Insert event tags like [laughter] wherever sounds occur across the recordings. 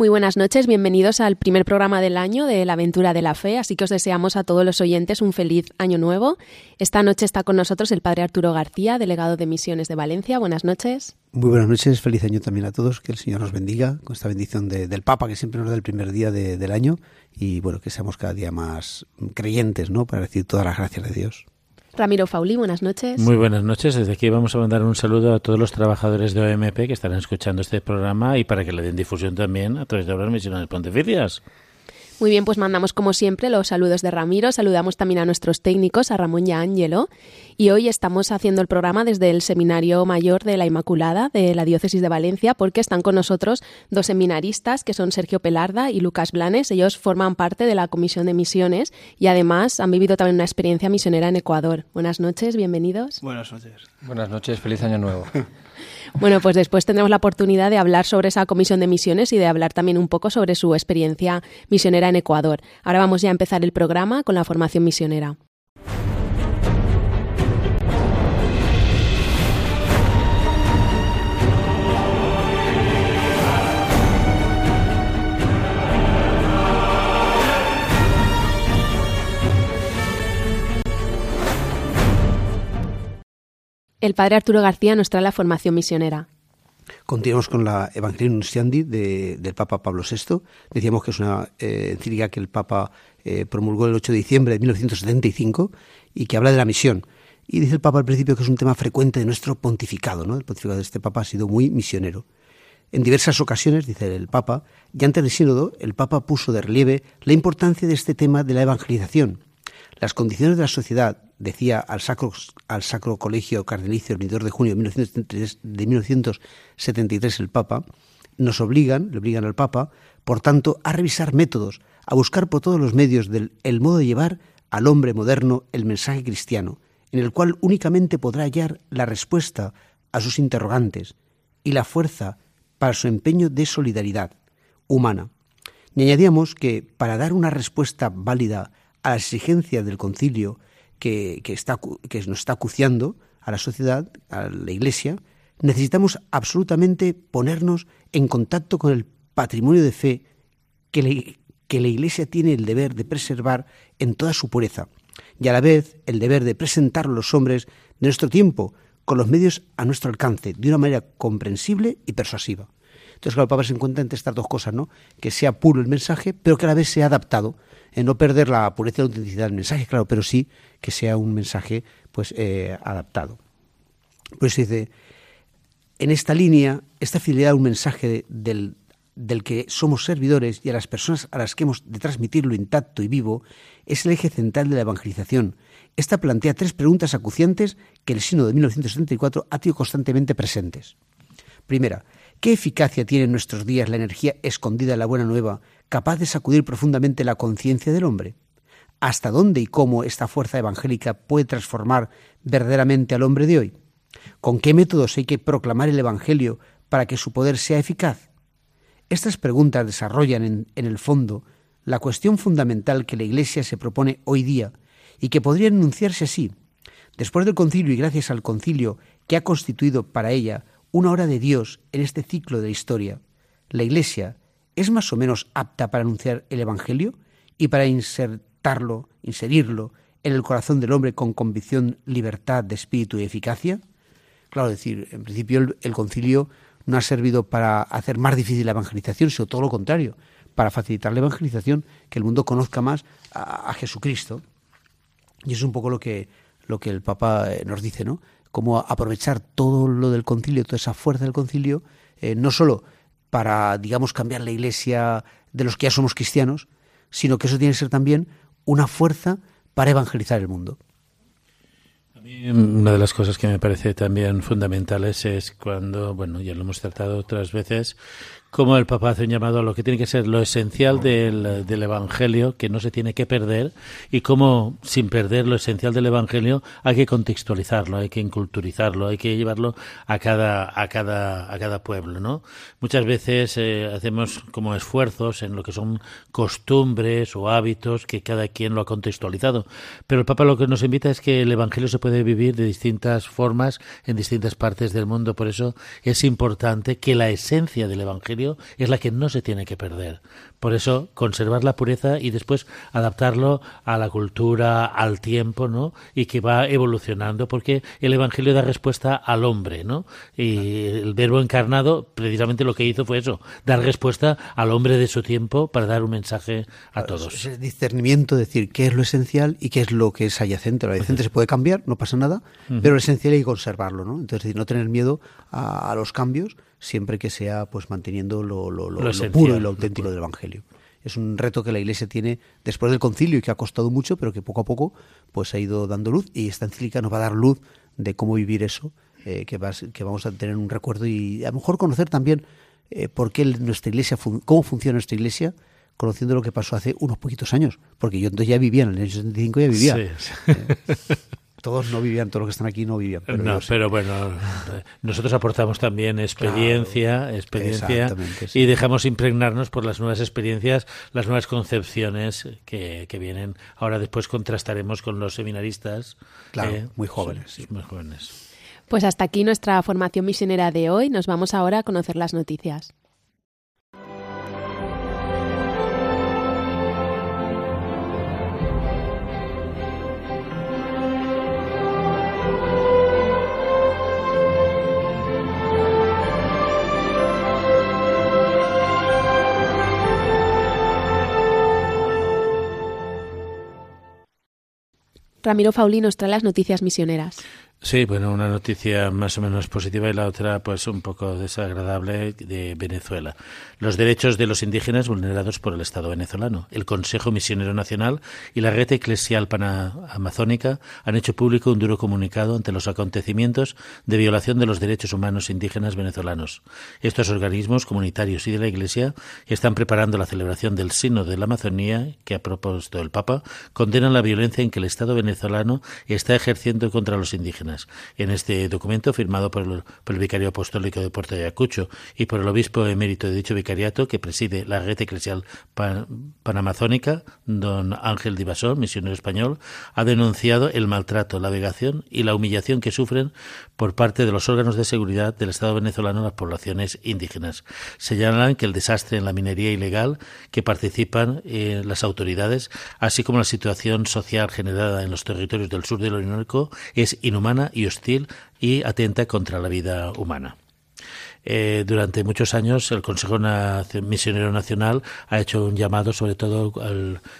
Muy buenas noches, bienvenidos al primer programa del año de la aventura de la fe, así que os deseamos a todos los oyentes un feliz año nuevo. Esta noche está con nosotros el padre Arturo García, delegado de Misiones de Valencia. Buenas noches. Muy buenas noches, feliz año también a todos, que el Señor nos bendiga con esta bendición del Papa que siempre nos da el primer día del año y bueno, que seamos cada día más creyentes, ¿no? Para decir todas las gracias de Dios. Ramiro Fauli, buenas noches. Muy buenas noches. Desde aquí vamos a mandar un saludo a todos los trabajadores de OMP que estarán escuchando este programa y para que le den difusión también a través de las misiones pontificias. Muy bien, pues mandamos como siempre los saludos de Ramiro, saludamos también a nuestros técnicos, a Ramón y a Ángelo, y hoy estamos haciendo el programa desde el Seminario Mayor de la Inmaculada de la Diócesis de Valencia porque están con nosotros dos seminaristas que son Sergio Pelarda y Lucas Blanes. Ellos forman parte de la Comisión de Misiones y además han vivido también una experiencia misionera en Ecuador. Buenas noches, bienvenidos. Buenas noches. Buenas noches, feliz año nuevo. [laughs] Bueno, pues después tendremos la oportunidad de hablar sobre esa comisión de misiones y de hablar también un poco sobre su experiencia misionera en Ecuador. Ahora vamos ya a empezar el programa con la formación misionera. El padre Arturo García nos trae la formación misionera. Continuamos con la Evangelium Nunciandi de, del Papa Pablo VI. Decíamos que es una eh, encíclica que el Papa eh, promulgó el 8 de diciembre de 1975 y que habla de la misión. Y dice el Papa al principio que es un tema frecuente de nuestro pontificado. ¿no? El pontificado de este Papa ha sido muy misionero. En diversas ocasiones, dice el Papa, y antes del sínodo, el Papa puso de relieve la importancia de este tema de la evangelización. Las condiciones de la sociedad decía al Sacro, al Sacro Colegio Cardenalicio el 22 de junio de 1973, de 1973 el Papa, nos obligan, le obligan al Papa, por tanto, a revisar métodos, a buscar por todos los medios del, el modo de llevar al hombre moderno el mensaje cristiano, en el cual únicamente podrá hallar la respuesta a sus interrogantes y la fuerza para su empeño de solidaridad humana. Y añadíamos que para dar una respuesta válida a la exigencia del concilio que, está, que nos está acuciando a la sociedad, a la Iglesia, necesitamos absolutamente ponernos en contacto con el patrimonio de fe que, que la Iglesia tiene el deber de preservar en toda su pureza y a la vez el deber de presentar a los hombres de nuestro tiempo con los medios a nuestro alcance de una manera comprensible y persuasiva. Entonces, claro, el Papa se encuentra entre estas dos cosas, ¿no? Que sea puro el mensaje, pero que a la vez sea adaptado en no perder la pureza y la autenticidad del mensaje, claro, pero sí que sea un mensaje pues eh, adaptado. Pues dice, en esta línea, esta fidelidad a un mensaje del, del que somos servidores y a las personas a las que hemos de transmitirlo intacto y vivo, es el eje central de la evangelización. Esta plantea tres preguntas acuciantes que el Sino de 1974 ha tenido constantemente presentes. Primera, ¿qué eficacia tiene en nuestros días la energía escondida en la buena nueva capaz de sacudir profundamente la conciencia del hombre? ¿Hasta dónde y cómo esta fuerza evangélica puede transformar verdaderamente al hombre de hoy? ¿Con qué métodos hay que proclamar el Evangelio para que su poder sea eficaz? Estas preguntas desarrollan en, en, el fondo la cuestión fundamental que la Iglesia se propone hoy día y que podría enunciarse así. Después del concilio y gracias al concilio que ha constituido para ella una hora de Dios en este ciclo de la historia, la Iglesia es más o menos apta para anunciar el Evangelio y para insertarlo, inserirlo en el corazón del hombre con convicción, libertad de espíritu y eficacia? Claro, decir, en principio el, concilio no ha servido para hacer más difícil la evangelización, sino todo lo contrario, para facilitar la evangelización, que el mundo conozca más a, Jesucristo. Y es un poco lo que, lo que el Papa eh, nos dice, ¿no? Cómo aprovechar todo lo del concilio, toda esa fuerza del concilio, eh, no solo para, digamos, cambiar la iglesia de los que ya somos cristianos, sino que eso tiene que ser también una fuerza para evangelizar el mundo. A mí una de las cosas que me parece también fundamentales es cuando, bueno, ya lo hemos tratado otras veces, como el Papa hace un llamado a lo que tiene que ser lo esencial del, del, Evangelio, que no se tiene que perder, y cómo, sin perder lo esencial del Evangelio, hay que contextualizarlo, hay que inculturizarlo, hay que llevarlo a cada, a cada, a cada pueblo, ¿no? Muchas veces eh, hacemos como esfuerzos en lo que son costumbres o hábitos que cada quien lo ha contextualizado, pero el Papa lo que nos invita es que el Evangelio se puede vivir de distintas formas en distintas partes del mundo, por eso es importante que la esencia del Evangelio es la que no se tiene que perder. Por eso, conservar la pureza y después adaptarlo a la cultura, al tiempo, ¿no? Y que va evolucionando, porque el Evangelio da respuesta al hombre, ¿no? Y el verbo encarnado, precisamente lo que hizo fue eso, dar respuesta al hombre de su tiempo para dar un mensaje a todos. Ese discernimiento, decir qué es lo esencial y qué es lo que es adyacente. Lo adyacente se puede cambiar, no pasa nada, pero lo esencial hay que conservarlo, ¿no? Entonces, no tener miedo a, a los cambios, siempre que sea pues manteniendo lo, lo, lo, lo puro y lo auténtico del Evangelio. Es un reto que la Iglesia tiene después del concilio y que ha costado mucho, pero que poco a poco pues ha ido dando luz y esta encíclica nos va a dar luz de cómo vivir eso, eh, que, va, que vamos a tener un recuerdo y a lo mejor conocer también eh, por qué nuestra Iglesia, cómo funciona nuestra Iglesia, conociendo lo que pasó hace unos poquitos años, porque yo entonces ya vivía, en el año 75 ya vivía. Sí, sí. Eh, todos no vivían, todos los que están aquí no vivían. Pero no, pero bueno, nosotros aportamos también experiencia, experiencia y dejamos impregnarnos por las nuevas experiencias, las nuevas concepciones que, que vienen. Ahora después contrastaremos con los seminaristas. Claro, eh, muy jóvenes. Sí, muy jóvenes. Pues hasta aquí nuestra formación misionera de hoy. Nos vamos ahora a conocer las noticias. Ramiro Fauli nos trae las noticias misioneras. Sí, bueno, una noticia más o menos positiva y la otra pues un poco desagradable de Venezuela. Los derechos de los indígenas vulnerados por el Estado venezolano. El Consejo Misionero Nacional y la Red Eclesial Panamazónica han hecho público un duro comunicado ante los acontecimientos de violación de los derechos humanos indígenas venezolanos. Estos organismos comunitarios y de la Iglesia están preparando la celebración del Sino de la Amazonía que ha propuesto el Papa, condenan la violencia en que el Estado venezolano está ejerciendo contra los indígenas en este documento, firmado por el, Vicario Apostólico de Puerto Ayacucho y por el Obispo emérito de dicho vicariato, que preside la red eclesial panamazónica, don Ángel Divasón, misionero español, ha denunciado el maltrato, la vegación y la humillación que sufren por parte de los órganos de seguridad del Estado venezolano las poblaciones indígenas. Señalan que el desastre en la minería ilegal que participan eh, las autoridades, así como la situación social generada en los territorios del sur del Orinoco, es inhumana y hostil y atenta contra la vida humana. Eh, durante muchos años el Consejo Misionero Nacional ha hecho un llamado, sobre todo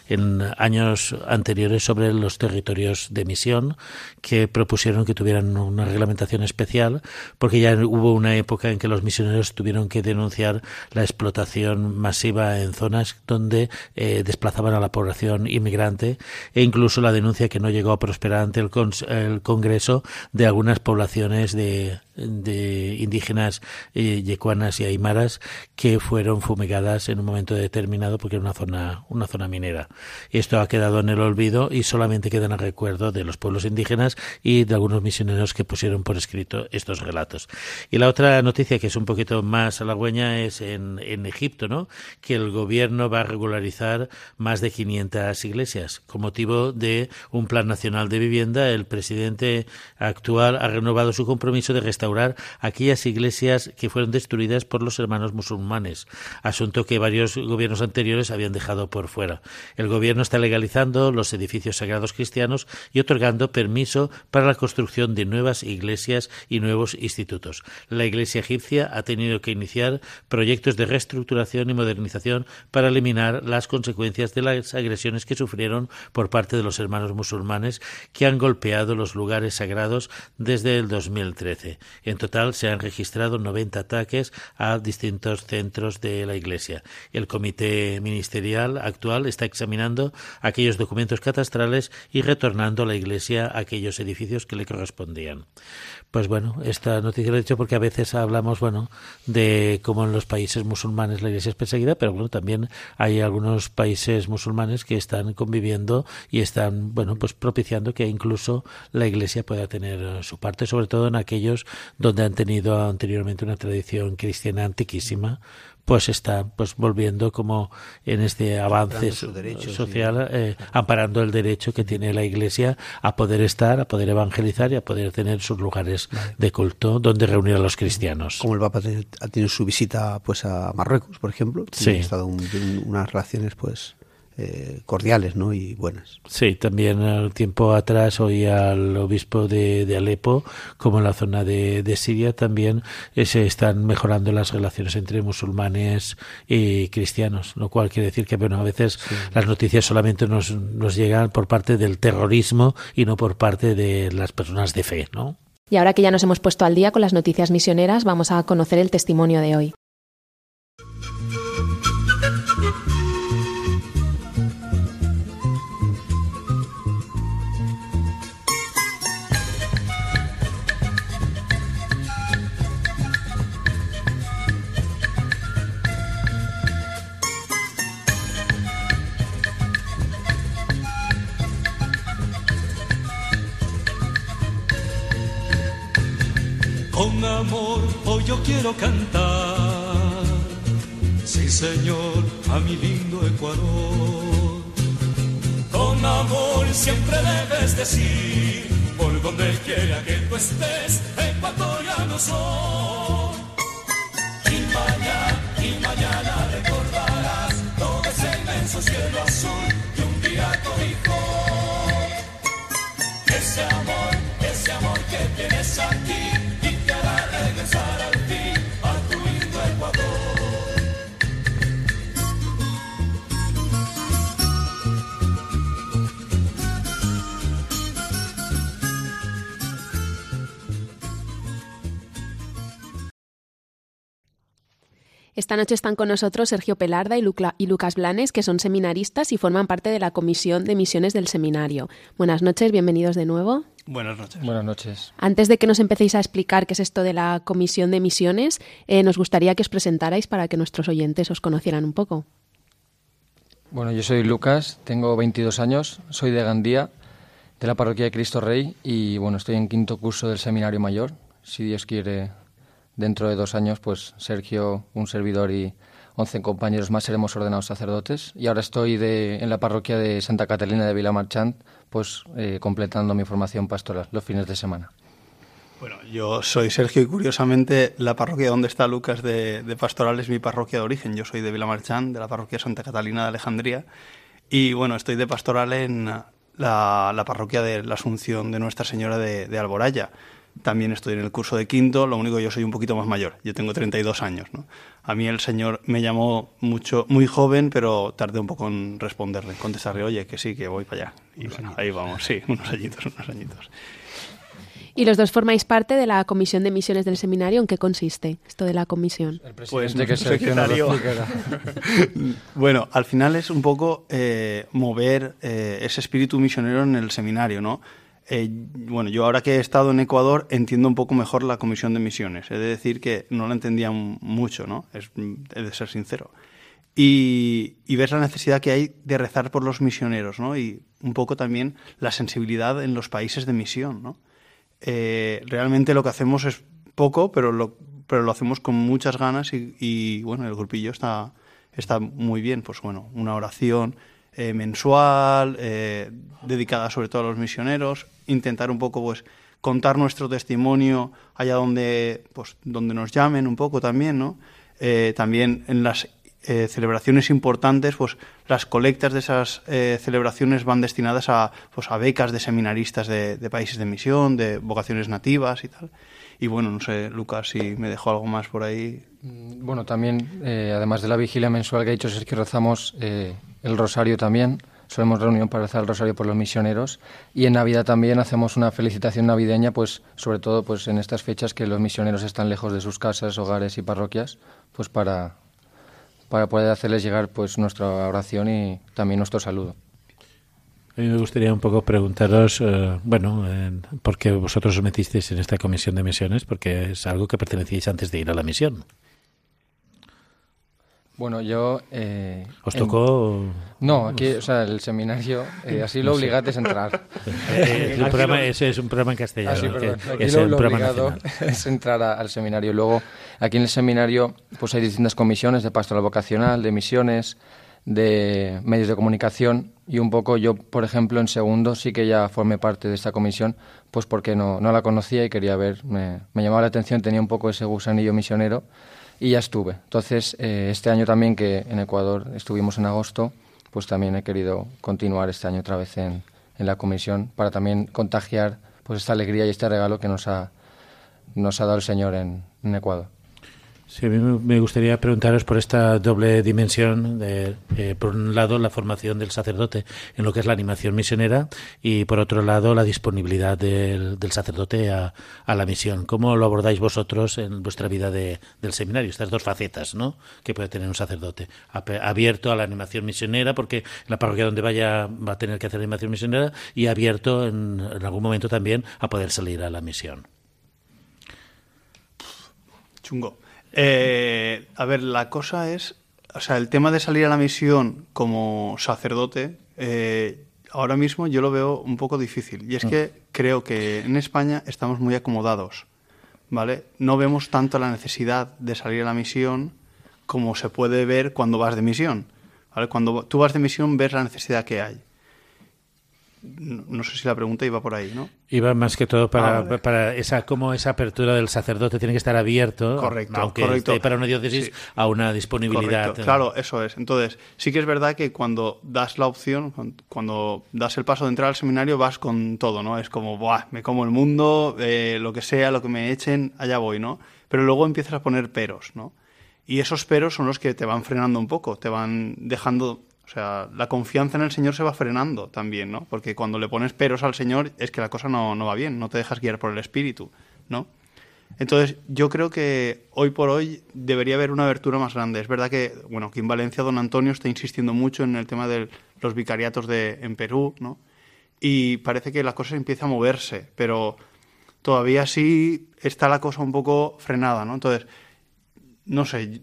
en años anteriores, sobre los territorios de misión que propusieron que tuvieran una reglamentación especial, porque ya hubo una época en que los misioneros tuvieron que denunciar la explotación masiva en zonas donde eh, desplazaban a la población inmigrante e incluso la denuncia que no llegó a prosperar ante el, el Congreso de algunas poblaciones de de indígenas eh, yecuanas y aymaras que fueron fumigadas en un momento determinado porque era una zona, una zona minera. Esto ha quedado en el olvido y solamente queda en el recuerdo de los pueblos indígenas y de algunos misioneros que pusieron por escrito estos relatos. Y la otra noticia que es un poquito más halagüeña es en, en Egipto, ¿no? que el gobierno va a regularizar más de 500 iglesias. Con motivo de un plan nacional de vivienda, el presidente actual ha renovado su compromiso de restaurar aquellas iglesias que fueron destruidas por los hermanos musulmanes, asunto que varios gobiernos anteriores habían dejado por fuera. El gobierno está legalizando los edificios sagrados cristianos y otorgando permiso para la construcción de nuevas iglesias y nuevos institutos. La iglesia egipcia ha tenido que iniciar proyectos de reestructuración y modernización para eliminar las consecuencias de las agresiones que sufrieron por parte de los hermanos musulmanes que han golpeado los lugares sagrados desde el 2013. En total se han registrado 90 a ataques a distintos centros de la Iglesia. El comité ministerial actual está examinando aquellos documentos catastrales y retornando a la Iglesia aquellos edificios que le correspondían. Pues bueno, esta noticia la he dicho porque a veces hablamos, bueno, de cómo en los países musulmanes la iglesia es perseguida, pero bueno, también hay algunos países musulmanes que están conviviendo y están, bueno, pues propiciando que incluso la iglesia pueda tener su parte, sobre todo en aquellos donde han tenido anteriormente una tradición cristiana antiquísima pues está pues volviendo como en este avance social eh, amparando el derecho que tiene la iglesia a poder estar a poder evangelizar y a poder tener sus lugares de culto donde reunir a los cristianos. Como el papa ha tenido su visita pues a Marruecos por ejemplo sí. ha estado unas relaciones pues eh, cordiales ¿no? y buenas. Sí, también al tiempo atrás oí al obispo de, de Alepo, como en la zona de, de Siria, también eh, se están mejorando las relaciones entre musulmanes y cristianos, lo cual quiere decir que bueno, a veces sí. las noticias solamente nos, nos llegan por parte del terrorismo y no por parte de las personas de fe, ¿no? Y ahora que ya nos hemos puesto al día con las noticias misioneras, vamos a conocer el testimonio de hoy. Amor hoy yo quiero cantar, sí Señor, a mi lindo Ecuador. Con amor siempre debes decir, por donde quiera que tú estés, ecuatoriano soy. Y mañana, y mañana recordarás todo ese inmenso cielo azul que un día cobijó. Ese amor, ese amor que tienes aquí Esta noche están con nosotros Sergio Pelarda y, Luca, y, Lucas Blanes, que son seminaristas y forman parte de la Comisión de Misiones del Seminario. Buenas noches, bienvenidos de nuevo. Buenas noches. Buenas noches. Antes de que nos empecéis a explicar qué es esto de la Comisión de Misiones, eh, nos gustaría que os presentarais para que nuestros oyentes os conocieran un poco. Bueno, yo soy Lucas, tengo 22 años, soy de Gandía, de la Parroquia de Cristo Rey, y bueno, estoy en quinto curso del Seminario Mayor. Si Dios quiere, dentro de dos años, pues Sergio, un servidor y 11 compañeros más seremos ordenados sacerdotes. Y ahora estoy de, en la parroquia de Santa Catalina de Vilamarchant, pues eh, completando mi formación pastoral los fines de semana. Bueno, yo soy Sergio y curiosamente la parroquia donde está Lucas de, Pastoral es mi parroquia de origen. Yo soy de Vilamarchant, de la parroquia Santa Catalina de Alejandría. Y bueno, estoy de pastoral en la, parroquia de la Asunción de Nuestra Señora de Alboraya. También estoy en el curso de quinto, lo único que yo soy un poquito más mayor, yo tengo 32 años. ¿no? A mí el Señor me llamó mucho, muy joven, pero tardé un poco en responderle, contestarle, oye, que sí, que voy para allá. Y bueno, ahí vamos, sí, [laughs] unos añitos, unos añitos. Y los dos formáis parte de la comisión de misiones del seminario. ¿En qué consiste esto de la comisión? El pues que secretario. [laughs] bueno, al final es un poco eh, mover eh, ese espíritu misionero en el seminario, ¿no? Eh, bueno, yo ahora que he estado en Ecuador entiendo un poco mejor la comisión de misiones. He de decir que no la entendía mucho, ¿no? Es, he de ser sincero. Y, y ves la necesidad que hay de rezar por los misioneros, ¿no? Y un poco también la sensibilidad en los países de misión, ¿no? Eh, realmente lo que hacemos es poco, pero lo, pero lo hacemos con muchas ganas y, y bueno, el grupillo está, está muy bien. Pues bueno, una oración, eh, mensual, eh, dedicada sobre todo a los misioneros, intentar un poco pues contar nuestro testimonio allá donde, pues, donde nos llamen un poco también, ¿no? Eh, también en las celebraciones importantes, pues las colectas de esas celebraciones van destinadas a, pues, a becas de seminaristas de, de, países de misión, de vocaciones nativas y tal. Y bueno, no sé, Lucas, si me dejó algo más por ahí. Bueno, también, eh, además de la vigilia mensual que ha dicho Sergio, rezamos el rosario también solemos reunión para rezar el rosario por los misioneros y en Navidad también hacemos una felicitación navideña, pues sobre todo pues en estas fechas que los misioneros están lejos de sus casas, hogares y parroquias, pues para, para poder hacerles llegar pues nuestra oración y también nuestro saludo. A mí me gustaría un poco preguntaros, eh, bueno, ¿por qué vosotros os metisteis en esta comisión de misiones? Porque es algo que pertenecíais antes de ir a la misión. Bueno, yo... Eh, ¿Os tocó...? No, aquí, o sea, el seminario, eh, así lo obligaste a entrar. [laughs] Eh, el programa, ese es un programa en castellano. Ah, sí, es lo, el obligado [laughs] es entrar al seminario. Luego, aquí en el seminario, pues hay distintas comisiones de pastoral vocacional, de misiones, de medios de comunicación y un poco yo, por ejemplo, en segundo sí que ya formé parte de esta comisión, pues porque no, no la conocía y quería ver, me, me llamaba la atención, tenía un poco ese gusanillo misionero y ya estuve. Entonces, eh, este año también que en Ecuador estuvimos en agosto, pues también he querido continuar este año otra vez en, en la comisión para también contagiar pues esta alegría y este regalo que nos ha, nos ha dado el Señor en Ecuador. Sí, a mí me gustaría preguntaros por esta doble dimensión de, eh, por un lado, la formación del sacerdote en lo que es la animación misionera y, por otro lado, la disponibilidad del, sacerdote a, la misión. ¿Cómo lo abordáis vosotros en vuestra vida de, del seminario? Estas dos facetas, ¿no?, que puede tener un sacerdote. Abierto a la animación misionera, porque en la parroquia donde vaya va a tener que hacer animación misionera, y abierto en algún momento también a poder salir a la misión. Chungo. Eh, a ver, la cosa es, o sea, el tema de salir a la misión como sacerdote, eh, ahora mismo yo lo veo un poco difícil. Y es que creo que en España estamos muy acomodados, ¿vale? No vemos tanto la necesidad de salir a la misión como se puede ver cuando vas de misión. ¿vale? Cuando tú vas de misión ves la necesidad que hay no sé si la pregunta iba por ahí, ¿no? Iba más que todo para, ah, para esa como esa apertura del sacerdote tiene que estar abierto, correcto, aunque correcto. Esté para una diócesis a una disponibilidad. Claro, eso es. Entonces, sí que es verdad que cuando das la opción, cuando das el paso de entrar al seminario, vas con todo, ¿no? Es como, Buah, me como el mundo, eh, lo que sea, lo que me echen, allá voy, ¿no? Pero luego empiezas a poner peros, ¿no? Y esos peros son los que te van frenando un poco, te van dejando o sea, la confianza en el Señor se va frenando también, ¿no? Porque cuando le pones peros al Señor es que la cosa no, no va bien, no te dejas guiar por el Espíritu, ¿no? Entonces, yo creo que hoy por hoy debería haber una abertura más grande. Es verdad que, bueno, aquí en Valencia don Antonio está insistiendo mucho en el tema de los vicariatos de, en Perú, ¿no? Y parece que la cosa empieza a moverse, pero todavía sí está la cosa un poco frenada, ¿no? Entonces, no sé,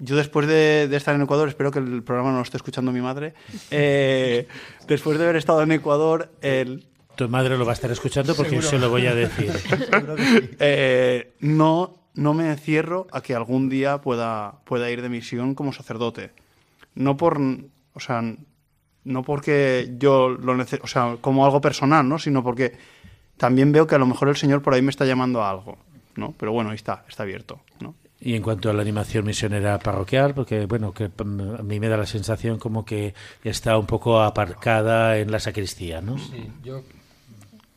yo después de, estar en Ecuador, espero que el programa no lo esté escuchando mi madre, eh, [laughs] después de haber estado en Ecuador, el... Tu madre lo va a estar escuchando porque yo se lo voy a decir. [laughs] Eh, no, no me encierro a que algún día pueda, pueda ir de misión como sacerdote. No por, o sea, no porque yo lo necesito, o sea, como algo personal, ¿no? Sino porque también veo que a lo mejor el Señor por ahí me está llamando a algo, ¿no? Pero bueno, ahí está, está abierto, ¿no? Y en cuanto a la animación misionera parroquial, porque bueno, que a mí me da la sensación como que está un poco aparcada en la sacristía, ¿no? Sí, yo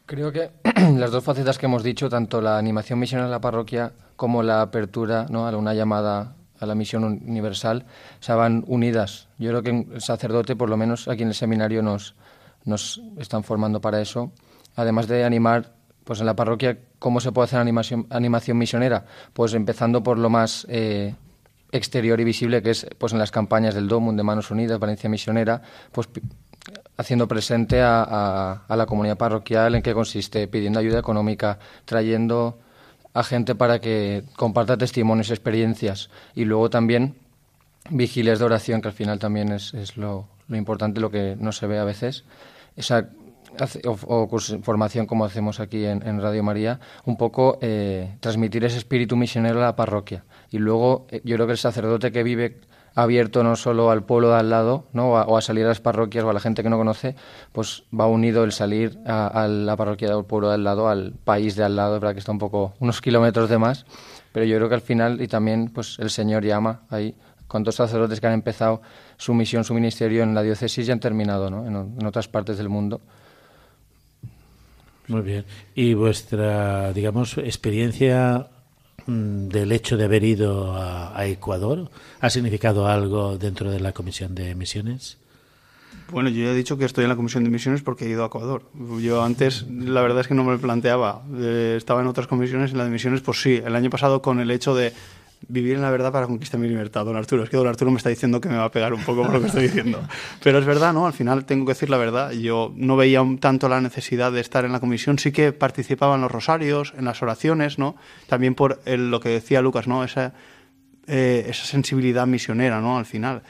creo que [clears throat] las dos facetas que hemos dicho, tanto la animación misionera en la parroquia como la apertura ¿no? a una llamada a la misión universal, se van unidas. Yo creo que el sacerdote, por lo menos aquí en el seminario, nos, nos están formando para eso. Además de animar pues en la parroquia, ¿cómo se puede hacer animación, animación misionera? Pues empezando por lo más eh, exterior y visible, que es pues en las campañas del DOMUN, de Manos Unidas, Valencia Misionera, pues haciendo presente a, la comunidad parroquial en qué consiste, pidiendo ayuda económica, trayendo a gente para que comparta testimonios, y experiencias y luego también vigilias de oración, que al final también es, es lo, lo, importante, lo que no se ve a veces. Esa o, formación como hacemos aquí en, Radio María, un poco eh, transmitir ese espíritu misionero a la parroquia. Y luego eh, yo creo que el sacerdote que vive abierto no solo al pueblo de al lado, ¿no? O a, salir a las parroquias o a la gente que no conoce, pues va unido el salir a, la parroquia del pueblo de al lado, al país de al lado, verdad que está un poco unos kilómetros de más, pero yo creo que al final y también pues el Señor llama ahí cuántos sacerdotes que han empezado su misión, su ministerio en la diócesis y han terminado ¿no? en otras partes del mundo. Muy bien. ¿Y vuestra, digamos, experiencia mm, del hecho de haber ido a, Ecuador ha significado algo dentro de la comisión de misiones? Bueno, yo ya he dicho que estoy en la comisión de misiones porque he ido a Ecuador. Yo antes, la verdad es que no me lo planteaba. Eh, estaba en otras comisiones, en la de misiones, pues sí. El año pasado con el hecho de vivir en la verdad para conquistar mi libertad, don Arturo. Es que don Arturo me está diciendo que me va a pegar un poco por lo que estoy diciendo. [laughs] Pero es verdad, ¿no? Al final tengo que decir la verdad. Yo no veía tanto la necesidad de estar en la comisión. Sí que participaba en los rosarios, en las oraciones, ¿no? También por lo que decía Lucas, ¿no? Esa, eh, esa sensibilidad misionera, ¿no? Al final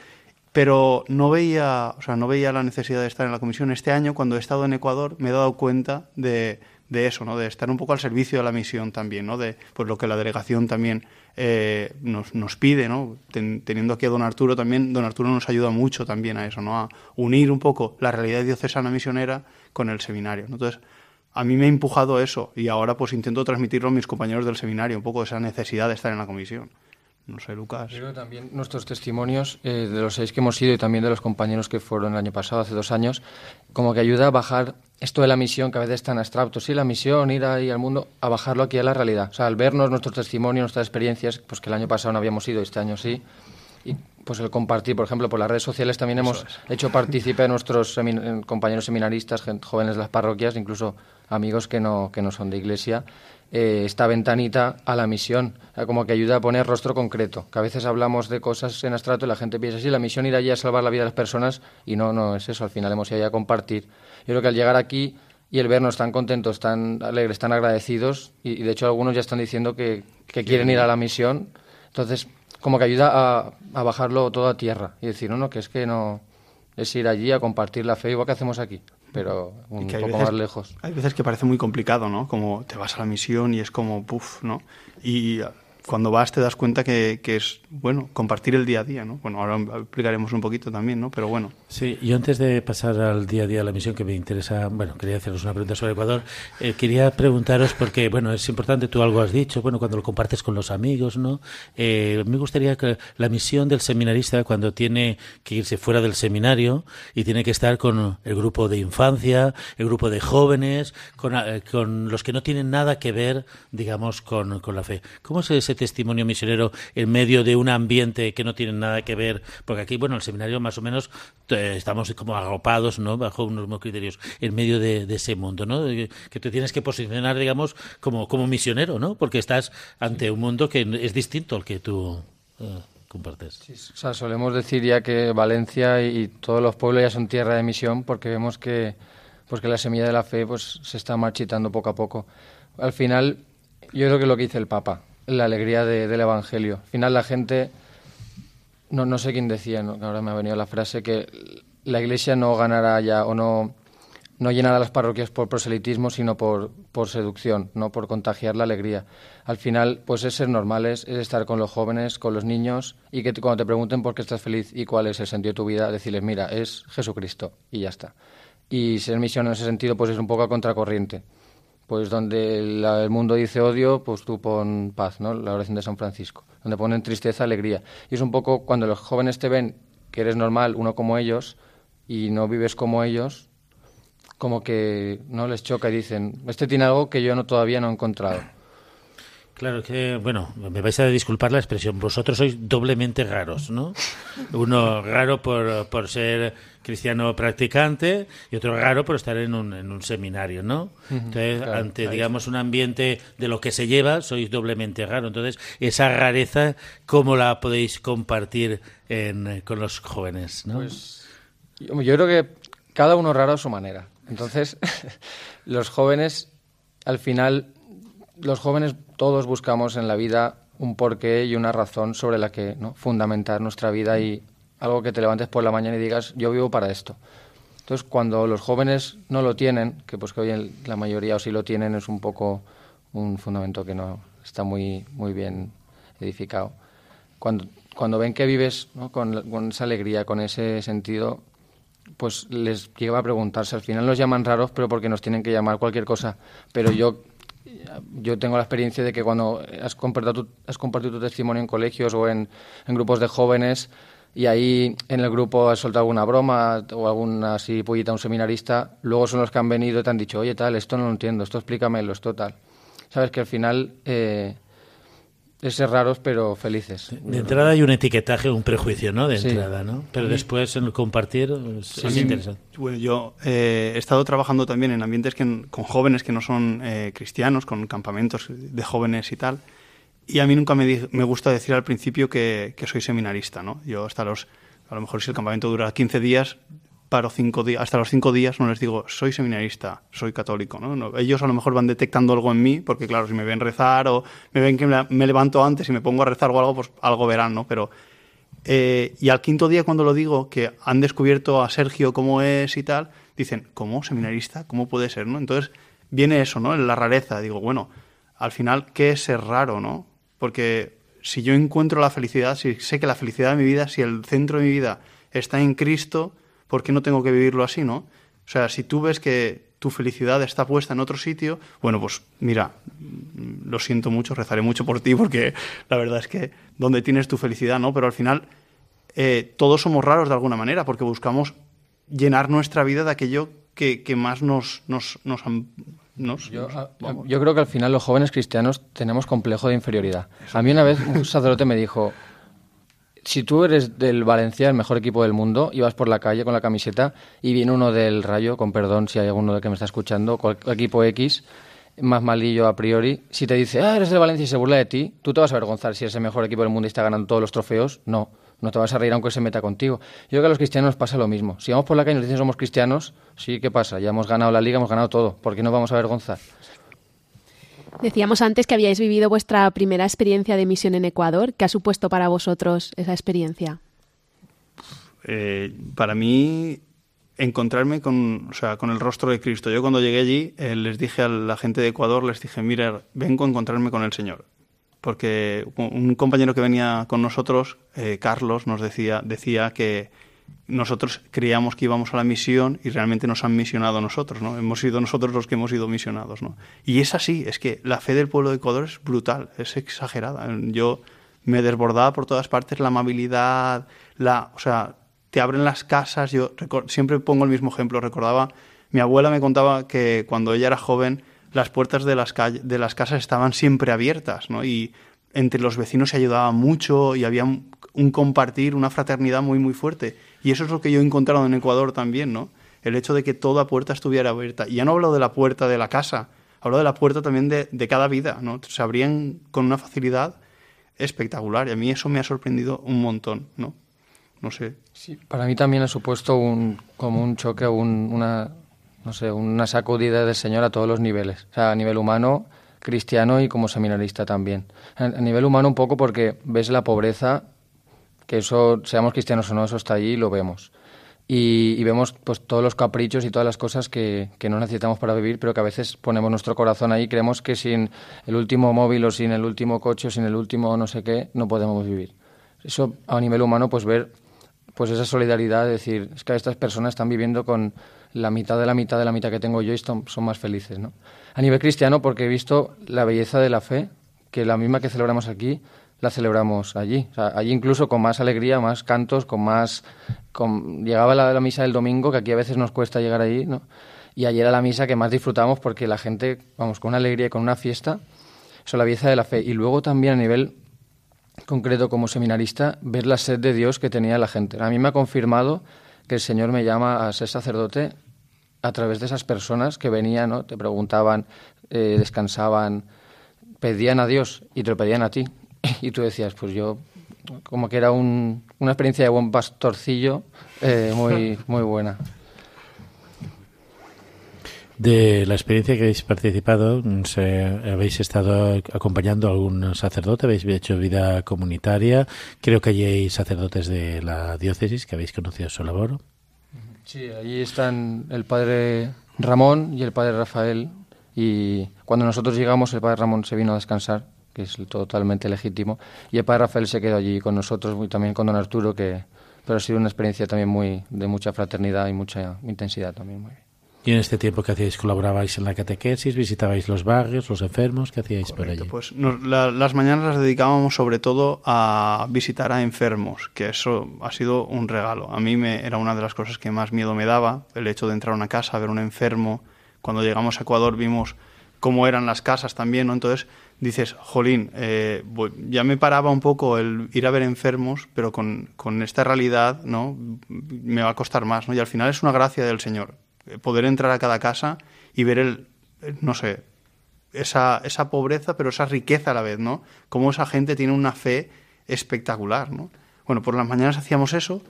pero no veía, o sea, no veía la necesidad de estar en la comisión. Este año, cuando he estado en Ecuador, me he dado cuenta de, de eso, ¿no? de estar un poco al servicio de la misión también, ¿no? de pues, lo que la delegación también eh, nos, nos, pide. ¿no? teniendo aquí a don Arturo también, don Arturo nos ayuda mucho también a eso, ¿no? a unir un poco la realidad diocesana misionera con el seminario. Entonces, a mí me ha empujado eso y ahora pues intento transmitirlo a mis compañeros del seminario, un poco esa necesidad de estar en la comisión. No sé, Lucas. Pero también nuestros testimonios eh, de los seis que hemos ido y también de los compañeros que fueron el año pasado, hace dos años, como que ayuda a bajar esto de la misión, que a veces es tan abstracto, sí, la misión, ir ahí al mundo, a bajarlo aquí a la realidad. O sea, al vernos nuestros testimonios, nuestras experiencias, pues que el año pasado no habíamos ido, este año sí, y pues el compartir, por ejemplo, por las redes sociales también hemos hecho partícipe a nuestros compañeros seminaristas, jóvenes de las parroquias, incluso amigos que no, que no son de iglesia, eh, esta ventanita a la misión, como que ayuda a poner rostro concreto, que a veces hablamos de cosas en abstracto y la gente piensa, sí, la misión ir allí a salvar la vida de las personas y no, no es eso, al final hemos ido a compartir. Yo creo que al llegar aquí y el vernos tan contentos, tan alegres, tan agradecidos, y, de hecho algunos ya están diciendo que, quieren ir a la misión, entonces como que ayuda a, a, bajarlo todo a tierra y decir, no, no, que es que no es ir allí a compartir la fe igual que hacemos aquí pero un poco más lejos. Hay veces que parece muy complicado, ¿no? Como te vas a la misión y es como, puff, ¿no? Y cuando vas te das cuenta que, que, es, bueno, compartir el día a día, ¿no? Bueno, ahora explicaremos un poquito también, ¿no? Pero bueno. Sí, y antes de pasar al día a día de la misión, que me interesa, bueno, quería haceros una pregunta sobre Ecuador, eh, quería preguntaros, porque, bueno, es importante, tú algo has dicho, bueno, cuando lo compartes con los amigos, ¿no? Eh, me gustaría que la misión del seminarista, cuando tiene que irse fuera del seminario y tiene que estar con el grupo de infancia, el grupo de jóvenes, con, eh, con los que no tienen nada que ver, digamos, con, con la fe. ¿Cómo se testimonio misionero en medio de un ambiente que no tiene nada que ver, porque aquí, bueno, el seminario más o menos estamos como agrupados, ¿no? Bajo unos criterios, en medio de, ese mundo, ¿no? Que te tienes que posicionar, digamos, como, como misionero, ¿no? Porque estás ante un mundo que es distinto al que tú eh, compartes. o sea, solemos decir ya que Valencia y todos los pueblos ya son tierra de misión porque vemos que, pues que la semilla de la fe pues se está marchitando poco a poco. Al final, yo creo que lo que dice el Papa, la alegría del Evangelio. Al final la gente, no, no sé quién decía, ahora me ha venido la frase, que la Iglesia no ganará ya o no, no llenará las parroquias por proselitismo, sino por, por seducción, no por contagiar la alegría. Al final, pues es ser normales, es estar con los jóvenes, con los niños, y que cuando te pregunten por qué estás feliz y cuál es el sentido de tu vida, decirles, mira, es Jesucristo, y ya está. Y ser misión en ese sentido, pues es un poco a contracorriente pues donde el, mundo dice odio, pues tú pon paz, ¿no? La oración de San Francisco, donde ponen tristeza, alegría. Y es un poco cuando los jóvenes te ven que eres normal, uno como ellos, y no vives como ellos, como que no les choca y dicen, este tiene algo que yo no todavía no he encontrado. Claro que, bueno, me vais a disculpar la expresión, vosotros sois doblemente raros, ¿no? Uno raro por, por ser cristiano practicante y otro raro por estar en un, en un seminario, ¿no? Entonces, ante, digamos, un ambiente de lo que se lleva, sois doblemente raro. Entonces, esa rareza, ¿cómo la podéis compartir con los jóvenes, no? Pues, yo, yo creo que cada uno raro a su manera. Entonces, [laughs] los jóvenes, al final, los jóvenes todos buscamos en la vida un porqué y una razón sobre la que ¿no? fundamentar nuestra vida y algo que te levantes por la mañana y digas, yo vivo para esto. Entonces, cuando los jóvenes no lo tienen, que pues que hoy la mayoría o sí lo tienen, es un poco un fundamento que no está muy, muy bien edificado. Cuando, cuando ven que vives con, con, esa alegría, con ese sentido, pues les lleva a preguntarse. Al final nos llaman raros, pero porque nos tienen que llamar cualquier cosa. Pero yo yo tengo la experiencia de que cuando has compartido tu, has compartido tu testimonio en colegios o en, grupos de jóvenes y ahí en el grupo has soltado alguna broma o alguna así pollita a un seminarista, luego son los que han venido y te han dicho, oye, tal, esto no lo entiendo, esto explícamelo, esto tal. Sabes que al final eh, es ser raros pero felices. De entrada hay un etiquetaje, un prejuicio, ¿no? De entrada, ¿no? Pero después en el compartir es, interesante. Bueno, yo eh, he estado trabajando también en ambientes que, con jóvenes que no son eh, cristianos, con campamentos de jóvenes y tal. Y a mí nunca me, me gusta decir al principio que, que, soy seminarista, ¿no? Yo hasta los, a lo mejor si el campamento dura 15 días, cinco días, hasta los cinco días no les digo, soy seminarista, soy católico, ¿no? Ellos a lo mejor van detectando algo en mí, porque claro, si me ven rezar o me ven que me, levanto antes y me pongo a rezar o algo, pues algo verán, ¿no? Pero, eh, y al quinto día cuando lo digo, que han descubierto a Sergio cómo es y tal, dicen, ¿cómo? ¿Seminarista? ¿Cómo puede ser, no? Entonces viene eso, ¿no? La rareza. Digo, bueno, al final, ¿qué es ser raro, no? Porque si yo encuentro la felicidad, si sé que la felicidad de mi vida, si el centro de mi vida está en Cristo, ¿por qué no tengo que vivirlo así, no? O sea, si tú ves que tu felicidad está puesta en otro sitio, bueno, pues mira, lo siento mucho, rezaré mucho por ti, porque la verdad es que donde tienes tu felicidad, ¿no? Pero al final eh, todos somos raros de alguna manera, porque buscamos llenar nuestra vida de aquello que, más nos... nos, nos, yo, yo, creo que al final los jóvenes cristianos tenemos complejo de inferioridad. A mí una vez un sacerdote me dijo, si tú eres del Valencia, el mejor equipo del mundo, y vas por la calle con la camiseta y viene uno del Rayo, con perdón si hay alguno que me está escuchando, equipo X, más malillo a priori, si te dice, ah, eres del Valencia y se burla de ti, tú te vas a avergonzar si eres el mejor equipo del mundo y está ganando todos los trofeos. No, no te vas a reír aunque se meta contigo. Yo creo que a los cristianos nos pasa lo mismo. Si vamos por la calle y nos dicen somos cristianos, sí, ¿qué pasa? Ya hemos ganado la liga, hemos ganado todo. ¿Por qué no vamos a avergonzar? Decíamos antes que habíais vivido vuestra primera experiencia de misión en Ecuador. ¿Qué ha supuesto para vosotros esa experiencia? Eh, para mí, encontrarme con, o sea, con el rostro de Cristo. Yo cuando llegué allí eh, les dije a la gente de Ecuador, les dije, mira, vengo a encontrarme con el Señor. Porque un compañero que venía con nosotros, eh, Carlos, nos decía, decía que nosotros creíamos que íbamos a la misión y realmente nos han misionado a nosotros, ¿no? Hemos sido nosotros los que hemos sido misionados, ¿no? Y es así, es que la fe del pueblo de Ecuador es brutal, es exagerada. Yo me desbordaba por todas partes la amabilidad, la, o sea, te abren las casas, yo siempre pongo el mismo ejemplo, recordaba, mi abuela me contaba que cuando ella era joven las puertas de las, de las casas estaban siempre abiertas, ¿no? Y entre los vecinos se ayudaba mucho y había un compartir, una fraternidad muy, muy fuerte. Y eso es lo que yo he encontrado en Ecuador también, ¿no? El hecho de que toda puerta estuviera abierta. Y ya no hablo de la puerta de la casa, hablo de la puerta también de, de cada vida, ¿no? Se abrían con una facilidad espectacular y a mí eso me ha sorprendido un montón, ¿no? No sé. Sí, para mí también ha supuesto un, como un choque, un, una, no sé, una sacudida del Señor a todos los niveles. O sea, a nivel humano, cristiano y como seminarista también. A nivel humano un poco porque ves la pobreza que eso, seamos cristianos o no, eso está allí y lo vemos. Y, vemos pues todos los caprichos y todas las cosas que, que, no necesitamos para vivir, pero que a veces ponemos nuestro corazón ahí y creemos que sin el último móvil o sin el último coche o sin el último no sé qué, no podemos vivir. Eso a nivel humano, pues ver pues esa solidaridad, de decir, es que estas personas están viviendo con la mitad de la mitad de la mitad que tengo yo y son más felices. ¿no? A nivel cristiano, porque he visto la belleza de la fe, que la misma que celebramos aquí, la celebramos allí. allí incluso con más alegría, más cantos, con más... Con, llegaba la, misa del domingo, que aquí a veces nos cuesta llegar allí, ¿no? Y ayer era la misa que más disfrutamos porque la gente, vamos, con una alegría y con una fiesta, eso la belleza de la fe. Y luego también a nivel concreto como seminarista, ver la sed de Dios que tenía la gente. A mí me ha confirmado que el Señor me llama a ser sacerdote a través de esas personas que venían, ¿no? te preguntaban, eh, descansaban, pedían a Dios y te lo pedían a ti. Y tú decías, pues yo, como que era un, una experiencia de buen pastorcillo eh, muy, [laughs] muy buena. De la experiencia que habéis participado, habéis estado acompañando a algún sacerdote, habéis hecho vida comunitaria. Creo que allí hay sacerdotes de la diócesis que habéis conocido su labor. Sí, allí están el padre Ramón y el padre Rafael. Y cuando nosotros llegamos, el padre Ramón se vino a descansar que es totalmente legítimo. Y el padre Rafael se quedó allí con nosotros y también con don Arturo, que pero ha sido una experiencia también muy de mucha fraternidad y mucha intensidad también. Muy ¿Y en este tiempo que hacíais? ¿Colaborabais en la catequesis? ¿Visitabais los barrios, los enfermos? ¿Qué hacíais por allí? Pues las mañanas las dedicábamos sobre todo a visitar a enfermos, que eso ha sido un regalo. A mí me, era una de las cosas que más miedo me daba, el hecho de entrar a una casa, ver un enfermo. Cuando llegamos a Ecuador vimos cómo eran las casas también, ¿no? Entonces dices, jolín, eh, ya me paraba un poco el ir a ver enfermos, pero con, con, esta realidad, ¿no? Me va a costar más, ¿no? Y al final es una gracia del Señor, eh, poder entrar a cada casa y ver el, no sé, esa, esa pobreza, pero esa riqueza a la vez, ¿no? Cómo esa gente tiene una fe espectacular, ¿no? Bueno, por las mañanas hacíamos eso,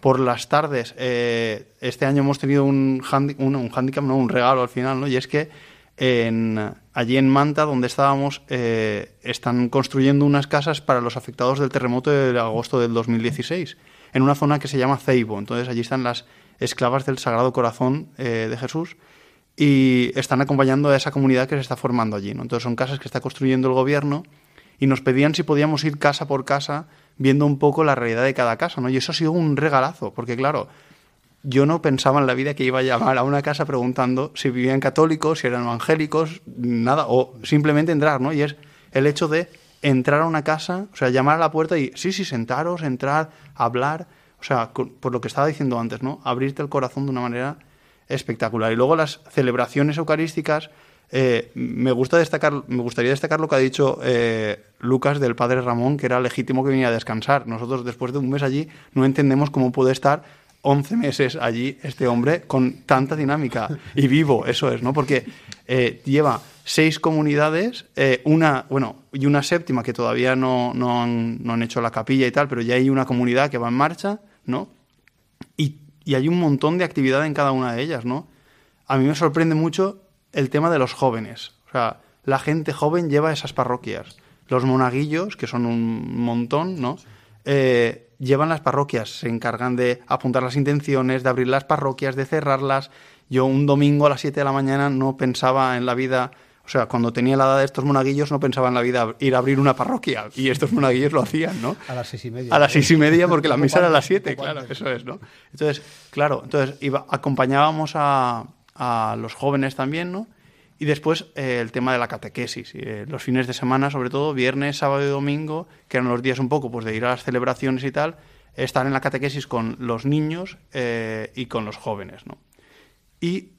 por las tardes, eh, este año hemos tenido un, un, un handicap, no, un regalo al final, ¿no? Y es que allí en Manta, donde estábamos, eh, están construyendo unas casas para los afectados del terremoto de agosto del 2016, en una zona que se llama Ceibo. Entonces allí están las esclavas del Sagrado Corazón eh, de Jesús y están acompañando a esa comunidad que se está formando allí. ¿no? Entonces son casas que está construyendo el gobierno y nos pedían si podíamos ir casa por casa viendo un poco la realidad de cada casa. ¿no? Y eso ha sido un regalazo, porque claro, yo no pensaba en la vida que iba a llamar a una casa preguntando si vivían católicos, si eran evangélicos, nada, o simplemente entrar, ¿no? Y es el hecho de entrar a una casa, o sea, llamar a la puerta y, sí, sí, sentaros, entrar, hablar, o sea, por lo que estaba diciendo antes, ¿no? Abrirte el corazón de una manera espectacular. Y luego las celebraciones eucarísticas, eh, me, gusta destacar, me gustaría destacar lo que ha dicho eh, Lucas del padre Ramón, que era legítimo que viniera a descansar. Nosotros, después de un mes allí, no entendemos cómo puede estar 11 meses allí este hombre con tanta dinámica y vivo, eso es, ¿no? Porque eh, lleva seis comunidades, eh, una, bueno, y una séptima que todavía no, no, han, hecho la capilla y tal, pero ya hay una comunidad que va en marcha, ¿no? Y, y hay un montón de actividad en cada una de ellas, ¿no? A mí me sorprende mucho el tema de los jóvenes. O sea, la gente joven lleva esas parroquias. Los monaguillos, que son un montón, ¿no? Eh, llevan las parroquias, se encargan de apuntar las intenciones, de abrir las parroquias, de cerrarlas. Yo un domingo a las 7 de la mañana no pensaba en la vida, o sea, cuando tenía la edad de estos monaguillos no pensaba en la vida ir a abrir una parroquia y estos monaguillos lo hacían, ¿no? A las seis y media. A las seis y media porque la [laughs] misa era a las 7, claro, eso es, ¿no? Entonces, claro, entonces iba, acompañábamos a, a los jóvenes también, ¿no? Y después eh, el tema de la catequesis, eh, los fines de semana, sobre todo viernes, sábado y domingo, que eran los días un poco pues de ir a las celebraciones y tal, estar en la catequesis con los niños eh, y con los jóvenes. ¿no? Y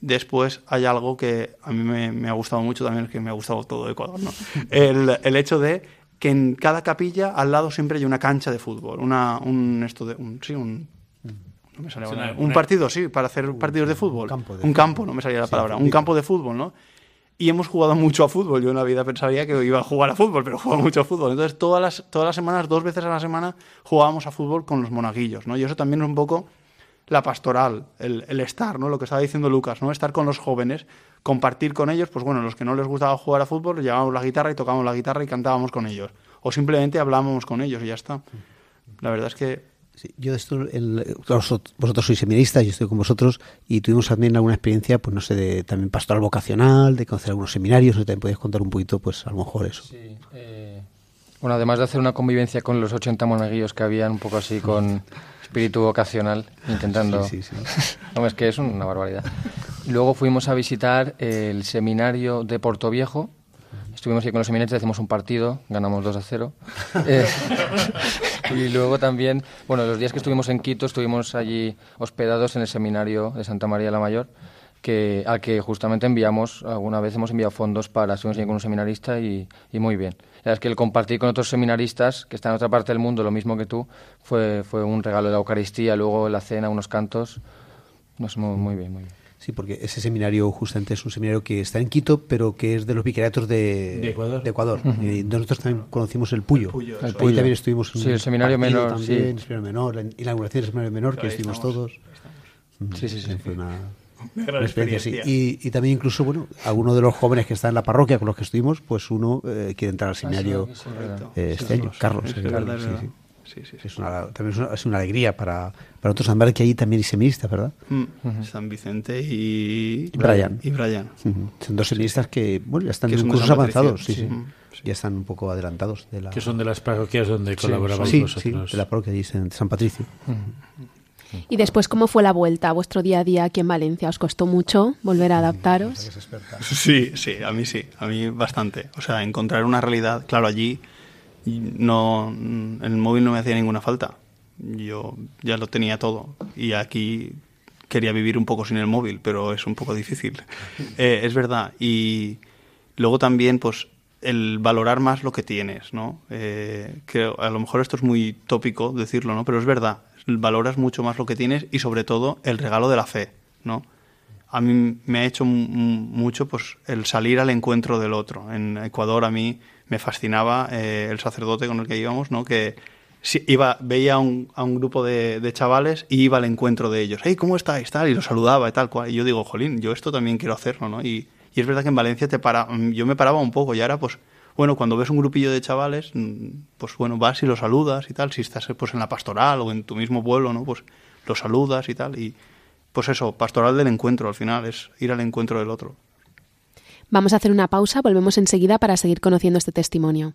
después hay algo que a mí me, ha gustado mucho también, que me ha gustado todo Ecuador, ¿no? [laughs] el, el, hecho de que en cada capilla al lado siempre hay una cancha de fútbol, una, un, esto de, un, sí, un un partido, sí, para hacer partidos de fútbol. un campo, no me salía la palabra. Un campo de fútbol, ¿no? Y hemos jugado mucho a fútbol. Yo en la vida pensaría que iba a jugar a fútbol, pero juego mucho a fútbol. Entonces, todas las, todas las semanas, dos veces a la semana, jugábamos a fútbol con los monaguillos, ¿no? Y eso también es un poco la pastoral, el, el, estar, ¿no? Lo que estaba diciendo Lucas, ¿no? Estar con los jóvenes, compartir con ellos, pues bueno, los que no les gustaba jugar a fútbol, llevábamos la guitarra y tocábamos la guitarra y cantábamos con ellos. O simplemente hablábamos con ellos y ya está. La verdad es que yo esto, el, vosotros sois seminaristas, yo estoy con vosotros y tuvimos también alguna experiencia, pues no sé, de también pastoral vocacional, de conocer algunos seminarios, ¿no? también podéis contar un poquito, pues a lo mejor eso. Sí, eh, bueno, además de hacer una convivencia con los 80 monaguillos que habían un poco así con espíritu vocacional, intentando... Sí, sí, sí. [laughs] no, es que es una barbaridad. Luego fuimos a visitar el seminario de Portoviejo, estuvimos ahí con los seminaristas, hicimos un partido, ganamos 2 a 0. [laughs] Eh, [laughs] y luego también, bueno, los días que estuvimos en Quito, estuvimos allí hospedados en el seminario de Santa María la Mayor, que, al que justamente enviamos, alguna vez hemos enviado fondos para, estuvimos allí con un seminarista y, y muy bien. La es que el compartir con otros seminaristas que están en otra parte del mundo, lo mismo que tú, fue, fue un regalo de la Eucaristía, luego la cena, unos cantos, nos muy, muy bien, muy bien. Sí, porque ese seminario justamente es un seminario que está en Quito, pero que es de los vicariatos de, de Ecuador. De Ecuador. y nosotros también conocimos el Puyo. El Puyo, el Puyo. también estuvimos en sí, el seminario menor. También, sí. el seminario menor, la inauguración del seminario menor, que estuvimos todos. Sí, sí, sí. Fue una, una, una experiencia, sí. Y, y, también incluso, bueno, algunos de los jóvenes que están en la parroquia con los que estuvimos, pues uno eh, quiere entrar al seminario Ah, sí, eh, este año, Carlos. Es verdad, es verdad. Sí, sí. Sí, sí, sí. Es una, también es una, es una alegría para, para nosotros saber que ahí también hay seministas, ¿verdad? Mm. San Vicente y, Y Brian. Y Brian. Son dos seministas que, bueno, ya están Que en de cursos avanzados, sí, sí. sí. Ujú, sí. Ya están un poco adelantados de la... Que son de las parroquias donde vosotros. sí, de la parroquia en San Patricio. Y después, ¿cómo fue la vuelta a vuestro día a día aquí en Valencia? ¿Os costó mucho volver a adaptaros? Sí, sí, a mí sí, a mí bastante. O sea, encontrar una realidad, claro, allí no, el móvil no me hacía ninguna falta. Yo ya lo tenía todo y aquí quería vivir un poco sin el móvil, pero es un poco difícil. [laughs] Eh, es verdad. Y luego también, pues, el valorar más lo que tienes, ¿no? Eh, que a lo mejor esto es muy tópico decirlo, ¿no? Pero es verdad, valoras mucho más lo que tienes y sobre todo el regalo de la fe, ¿no? A mí me ha hecho mucho pues el salir al encuentro del otro. En Ecuador a mí me fascinaba eh, el sacerdote con el que íbamos, ¿no? Que iba, veía a un, grupo de, de, chavales y iba al encuentro de ellos. Hey, ¿cómo estáis? Tal, y los saludaba y tal cual. Y yo digo, jolín, yo esto también quiero hacerlo, ¿no? Y, y es verdad que en Valencia te para, mm, yo me paraba un poco y ahora pues bueno, cuando ves un grupillo de chavales, mm, pues bueno, vas y los saludas y tal, si estás pues en la pastoral o en tu mismo pueblo, ¿no? Pues los saludas y tal y pues eso, pastoral del encuentro al final es ir al encuentro del otro. Vamos a hacer una pausa, volvemos enseguida para seguir conociendo este testimonio.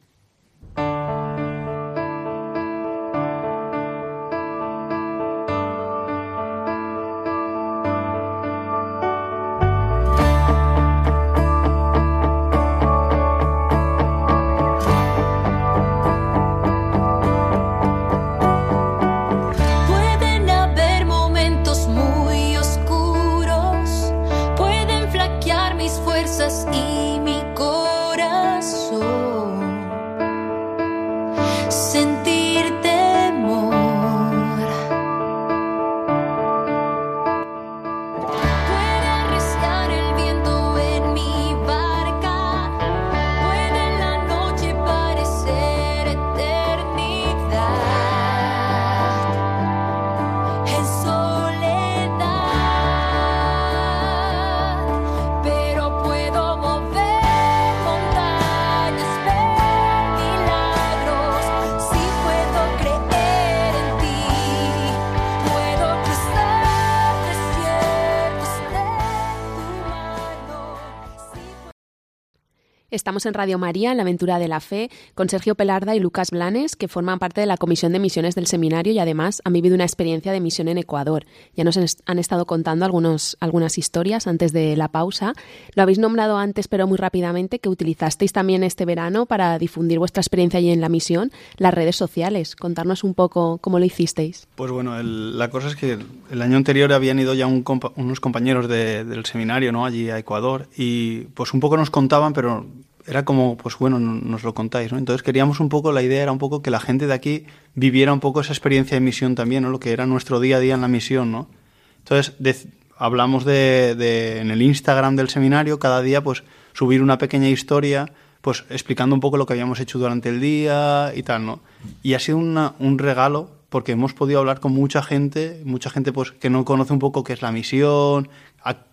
Estamos en Radio María, en la aventura de la fe, con Sergio Pelarda y Lucas Blanes, que forman parte de la Comisión de Misiones del Seminario y además han vivido una experiencia de misión en Ecuador. Ya nos han estado contando algunos, algunas historias antes de la pausa. Lo habéis nombrado antes, pero muy rápidamente, que utilizasteis también este verano para difundir vuestra experiencia allí en la misión, las redes sociales. Contarnos un poco cómo lo hicisteis. Pues bueno, la cosa es que el año anterior habían ido ya unos compañeros del seminario ¿no? allí a Ecuador y pues un poco nos contaban, pero era como, pues bueno, nos lo contáis, ¿no? Entonces queríamos un poco, la idea era un poco que la gente de aquí viviera un poco esa experiencia de misión también, ¿no? Lo que era nuestro día a día en la misión, ¿no? Entonces hablamos de, en el Instagram del seminario, cada día, pues subir una pequeña historia, pues explicando un poco lo que habíamos hecho durante el día y tal, ¿no? Y ha sido un regalo porque hemos podido hablar con mucha gente, mucha gente pues que no conoce un poco qué es la misión,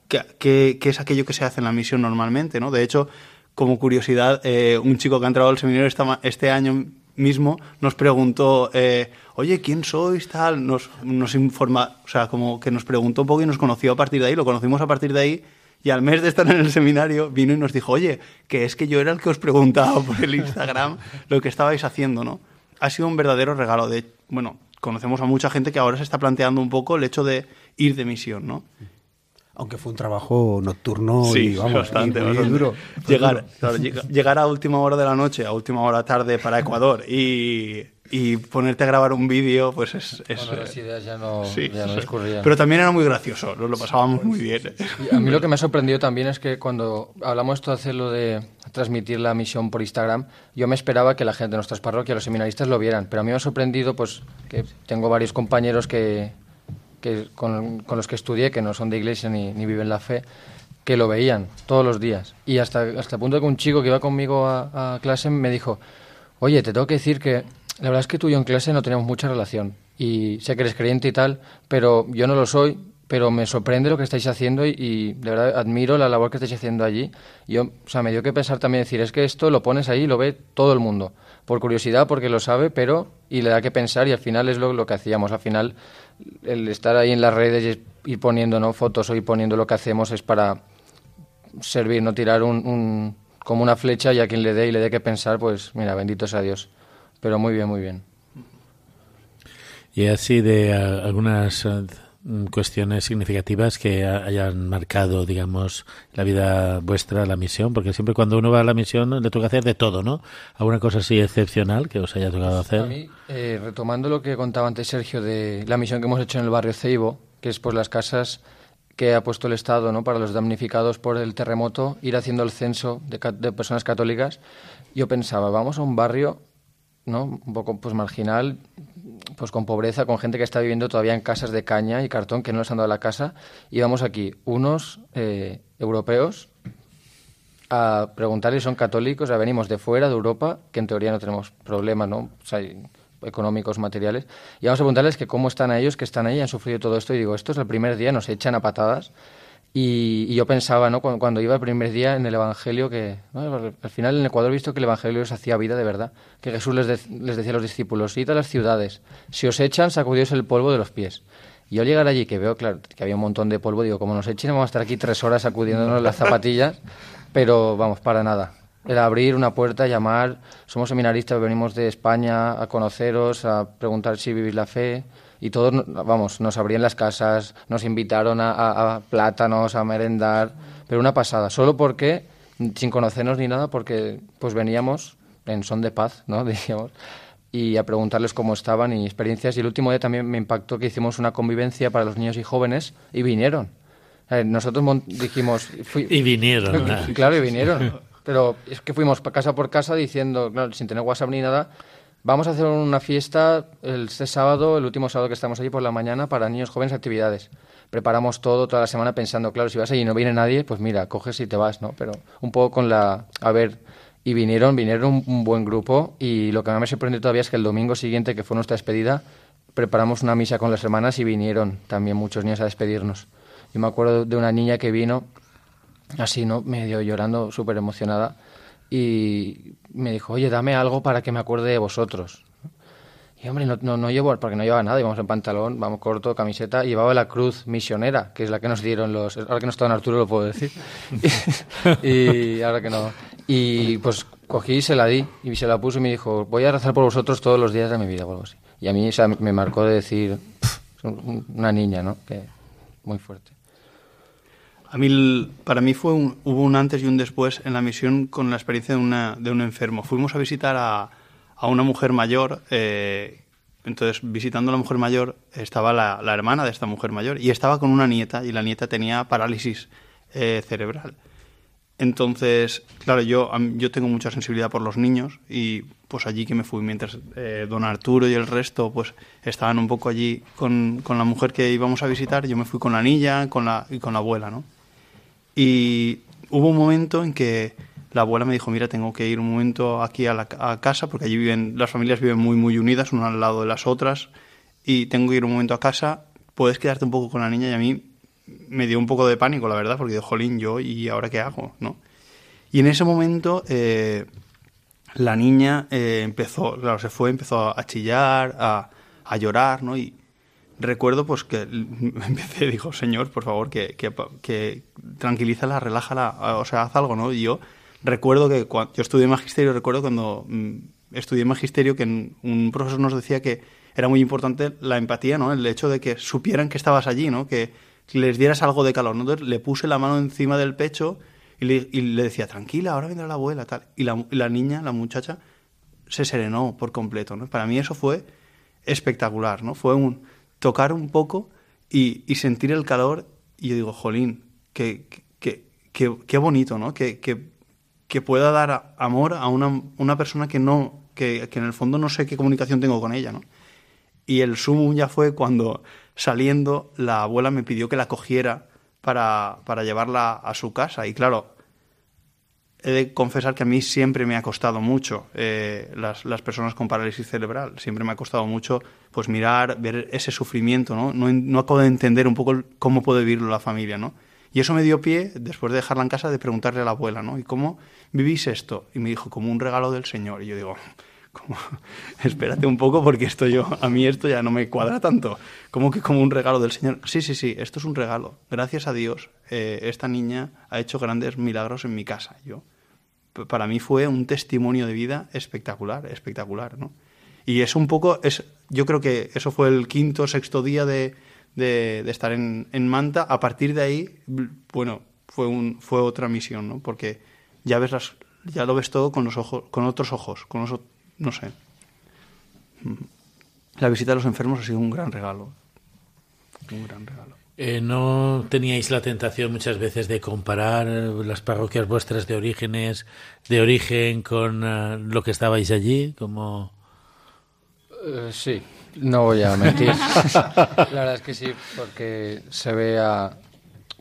qué, qué es aquello que se hace en la misión normalmente, ¿no? De hecho, como curiosidad, eh, un chico que ha entrado al seminario este año mismo nos preguntó, eh, oye, ¿quién sois? Tal, nos, nos informa, o sea, como que nos preguntó un poco y nos conoció a partir de ahí, lo conocimos a partir de ahí y al mes de estar en el seminario vino y nos dijo, oye, que es que yo era el que os preguntaba por el Instagram lo que estabais haciendo, ¿no? Ha sido un verdadero regalo. Bueno, conocemos a mucha gente que ahora se está planteando un poco el hecho de ir de misión, ¿no? Aunque fue un trabajo nocturno y vamos, bastante, duro. Llegar, [laughs] llegar a última hora de la noche, a última hora tarde para Ecuador y, y ponerte a grabar un vídeo, pues es... es las ideas ya no, ya no escurrían. Pero también era muy gracioso, nos lo pasábamos muy bien. a mí lo que me ha sorprendido también es que cuando hablamos esto de hacerlo de transmitir la misión por Instagram, yo me esperaba que la gente de nuestras parroquias, los seminaristas, lo vieran. Pero a mí me ha sorprendido pues que tengo varios compañeros que con, los que estudié, que no son de iglesia ni, ni, viven la fe, que lo veían todos los días. Y hasta, hasta el punto que un chico que iba conmigo a, clase me dijo, oye, te tengo que decir que la verdad es que tú y yo en clase no tenemos mucha relación. Y sé que eres creyente y tal, pero yo no lo soy, pero me sorprende lo que estáis haciendo y, de verdad admiro la labor que estáis haciendo allí. Yo, o sea, me dio que pensar también decir, es que esto lo pones ahí y lo ve todo el mundo, por curiosidad, porque lo sabe, pero y le da que pensar y al final es lo, lo que hacíamos. Al final el estar ahí en las redes y ir poniendo ¿no? fotos o ir poniendo lo que hacemos es para servir, no tirar un, como una flecha y a quien le dé y le dé que pensar, pues mira, bendito sea Dios. Pero muy bien, muy bien. Y así de algunas cuestiones significativas que hayan marcado, digamos, la vida vuestra, la misión, porque siempre cuando uno va a la misión le toca hacer de todo, ¿no? ¿Alguna cosa así excepcional que os haya tocado hacer? A mí, eh, retomando lo que contaba antes Sergio de la misión que hemos hecho en el barrio Ceibo, que es pues las casas que ha puesto el Estado ¿no? para los damnificados por el terremoto, ir haciendo el censo de, de personas católicas, yo pensaba, vamos a un barrio ¿no? un poco pues marginal, pues con pobreza, con gente que está viviendo todavía en casas de caña y cartón que no les han dado la casa, y vamos aquí, unos eh, europeos, a preguntarles son católicos, ya venimos de fuera, de Europa, que en teoría no tenemos problemas, ¿no? económicos, materiales, y vamos a preguntarles que cómo están ellos, que están ahí, han sufrido todo esto, y digo, esto es el primer día, nos echan a patadas, y, yo pensaba, ¿no? Cuando, iba el primer día en el Evangelio, que al final en Ecuador he visto que el Evangelio les hacía vida de verdad, que Jesús les, les decía a los discípulos, id a las ciudades, si os echan, sacudíos el polvo de los pies. Y yo llegar allí, que veo, claro, que había un montón de polvo, digo, como nos echen, vamos a estar aquí tres horas sacudiéndonos las zapatillas, pero vamos, para nada. Era abrir una puerta, llamar, somos seminaristas, venimos de España a conoceros, a preguntar si vivís la fe, y todos, vamos, nos abrían las casas, nos invitaron a, plátanos, a merendar, pero una pasada, solo porque, sin conocernos ni nada, porque pues veníamos en son de paz, ¿no? [laughs] Decíamos, y a preguntarles cómo estaban y experiencias. Y el último día también me impactó que hicimos una convivencia para los niños y jóvenes y vinieron. Eh, nosotros dijimos... y vinieron. [laughs] Claro, y vinieron. Pero es que fuimos casa por casa diciendo, sin tener WhatsApp ni nada, Vamos a hacer una fiesta este sábado, el último sábado que estamos allí por la mañana, para niños jóvenes actividades. Preparamos todo toda la semana pensando, claro, si vas allí y no viene nadie, pues mira, coges y te vas, ¿no? Pero un poco con la... A ver, y vinieron, vinieron un, buen grupo y lo que más me sorprendió todavía es que el domingo siguiente, que fue nuestra despedida, preparamos una misa con las hermanas y vinieron también muchos niños a despedirnos. Yo me acuerdo de una niña que vino así, ¿no? Medio llorando, súper emocionada y me dijo, oye, dame algo para que me acuerde de vosotros. Y hombre, no, no, llevo, porque no llevaba nada, íbamos en pantalón, vamos corto, camiseta, llevaba la cruz misionera, que es la que nos dieron los... Ahora que no está en Arturo lo puedo decir. [laughs] y, ahora que no... Y pues cogí y se la di, y se la puso y me dijo, voy a rezar por vosotros todos los días de mi vida, o algo así. Y a mí me marcó de decir, una niña, ¿no? Que muy fuerte. A mí, para mí fue hubo un antes y un después en la misión con la experiencia de, una, de un enfermo. Fuimos a visitar a, una mujer mayor. Eh, entonces, visitando a la mujer mayor, estaba la, hermana de esta mujer mayor y estaba con una nieta y la nieta tenía parálisis eh, cerebral. Entonces, claro, yo, yo tengo mucha sensibilidad por los niños y pues allí que me fui, mientras eh, don Arturo y el resto pues estaban un poco allí con, con, la mujer que íbamos a visitar, yo me fui con la niña con la, y con la abuela, ¿no? Y hubo un momento en que la abuela me dijo, mira, tengo que ir un momento aquí a, casa, porque allí viven, las familias viven muy, muy unidas, una al lado de las otras, y tengo que ir un momento a casa, puedes quedarte un poco con la niña y a mí me dio un poco de pánico, la verdad, porque digo, jolín, yo, ¿y ahora qué hago? ¿no? Y en ese momento eh, la niña eh, empezó, claro, se fue, empezó a chillar, a, a llorar, ¿no? Y, recuerdo pues que [laughs] empecé, dijo, Señor, por favor, que, que, tranquilízala, relájala, o sea, haz algo, ¿no? Y yo recuerdo que cuando yo estudié magisterio, recuerdo cuando mm, estudié magisterio que un profesor nos decía que era muy importante la empatía, ¿no? El hecho de que supieran que estabas allí, ¿no? Que les dieras algo de calor, ¿no? Entonces le puse la mano encima del pecho y le, y le decía, tranquila, ahora vendrá la abuela, tal. Y la, la niña, la muchacha, se serenó por completo, ¿no? Para mí eso fue espectacular, ¿no? Fue un tocar un poco y, sentir el calor. Y yo digo, jolín, qué, qué, bonito, ¿no? Que, que, pueda dar amor a una, una persona que no, que, en el fondo no sé qué comunicación tengo con ella, ¿no? Y el sumo ya fue cuando saliendo la abuela me pidió que la cogiera para, para llevarla a su casa. Y claro, he de confesar que a mí siempre me ha costado mucho eh, las, las, personas con parálisis cerebral. Siempre me ha costado mucho pues mirar, ver ese sufrimiento, ¿no? No, no acabo de entender un poco cómo puede vivirlo la familia, ¿no? Y eso me dio pie, después de dejarla en casa, de preguntarle a la abuela, ¿no? ¿Y cómo vivís esto? Y me dijo, como un regalo del Señor. Y yo digo, [laughs] como, espérate un poco porque esto yo, a mí esto ya no me cuadra tanto. ¿Cómo que como un regalo del Señor? Sí, sí, sí, esto es un regalo. Gracias a Dios, eh, esta niña ha hecho grandes milagros en mi casa. Yo, para mí fue un testimonio de vida espectacular, espectacular, ¿no? Y es un poco, es, yo creo que eso fue el quinto, sexto día de, de, estar en, en, Manta. A partir de ahí, bueno, fue, un, fue otra misión, ¿no? Porque ya ves las, ya lo ves todo con los ojos, con otros ojos, con los, no sé. La visita a los enfermos ha sido un gran regalo, un gran regalo. Eh, ¿No teníais la tentación muchas veces de comparar las parroquias vuestras de orígenes, de origen con eh, lo que estabais allí? Como... Eh, sí, no voy a mentir. [laughs] la verdad es que sí, porque se ve a...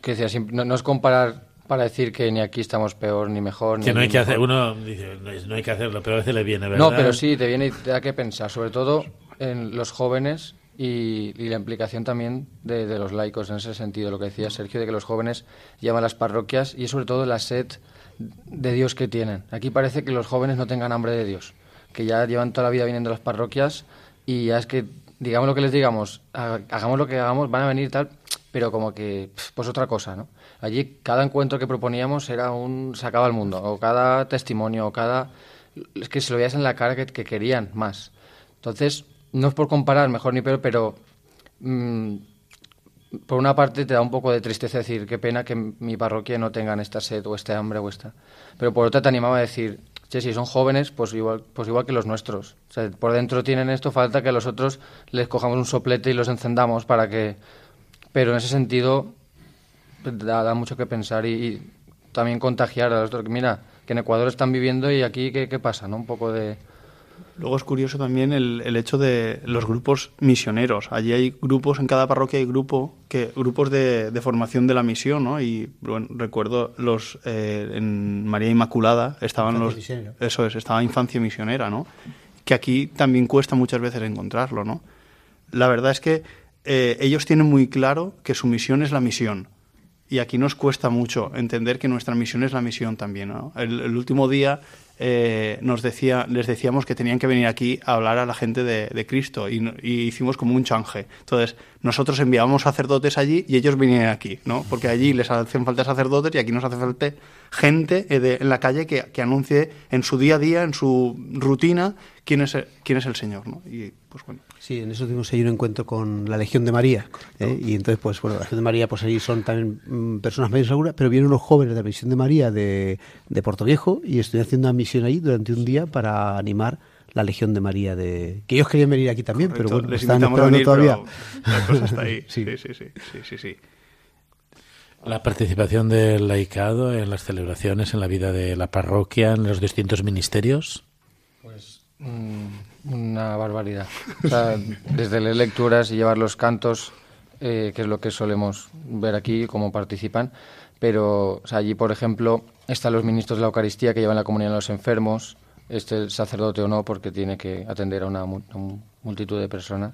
Que decía, no, no es comparar para decir que ni aquí estamos peor ni mejor. Que ni no hay que mejor. hacer, uno dice, no hay que hacerlo, pero a veces le viene, ¿verdad? No, pero sí, te viene y te da que pensar, sobre todo en los jóvenes y, la implicación también de, los laicos en ese sentido, lo que decía Sergio, de que los jóvenes llevan las parroquias y sobre todo la sed de Dios que tienen. Aquí parece que los jóvenes no tengan hambre de Dios, que ya llevan toda la vida viniendo a las parroquias y ya es que, digamos lo que les digamos, ha- hagamos lo que hagamos, van a venir tal, pero como que, pues otra cosa, ¿no? Allí cada encuentro que proponíamos era un sacaba al mundo, o cada testimonio, o cada... Es que se lo veías en la cara que, que querían más. Entonces, no es por comparar mejor ni peor, pero mm, por una parte te da un poco de tristeza decir, qué pena que mi parroquia no tengan esta sed o este hambre o esta. Pero por otra te animaba a decir, che, si son jóvenes, pues igual, pues igual que los nuestros. O sea, por dentro tienen esto, falta que a los otros les cojamos un soplete y los encendamos para que... Pero en ese sentido da, da mucho que pensar y, y también contagiar a los otros. Mira, que en Ecuador están viviendo y aquí qué, qué pasa, ¿no? Un poco de... Luego es curioso también el, el hecho de los grupos misioneros. Allí hay grupos, en cada parroquia hay grupo, que, grupos de, de formación de la misión, ¿no? Y bueno, recuerdo los eh, en María Inmaculada estaban Infancia los eso es, estaba infancia misionera, ¿no? Que aquí también cuesta muchas veces encontrarlo, ¿no? La verdad es que eh, ellos tienen muy claro que su misión es la misión. Y aquí nos cuesta mucho entender que nuestra misión es la misión también. ¿no? El, el último día eh, nos decía, les decíamos que tenían que venir aquí a hablar a la gente de, Cristo y, hicimos como un change. Entonces, nosotros enviábamos sacerdotes allí y ellos vinieron aquí, ¿no? Porque allí les hacen falta sacerdotes y aquí nos hace falta gente eh, en la calle que, que anuncie en su día a día, en su rutina, quién es el, quién es el Señor, ¿no? Y pues bueno. Sí, en eso tuvimos ahí un encuentro con la Legión de María. ¿eh? Y entonces, pues bueno, la Legión de María, pues allí son también mm, personas mayores seguras, pero vienen unos jóvenes de la Misión de María de, de Puerto Viejo y estoy haciendo una misión allí durante un día para animar la Legión de María de que ellos querían venir aquí también, pero bueno, les están invitamos a esperando venir, todavía. pero la cosa está ahí. [laughs] Sí. sí, sí, sí, sí, sí, sí. La participación del laicado en las celebraciones, en la vida de la parroquia, en los distintos ministerios. Pues mm, una barbaridad. O sea, desde leer lecturas y llevar los cantos, eh, que es lo que solemos ver aquí, cómo participan. Pero o sea, allí, por ejemplo, están los ministros de la Eucaristía que llevan la comunión a los enfermos, este el sacerdote o no, porque tiene que atender a una, a un- multitud de personas.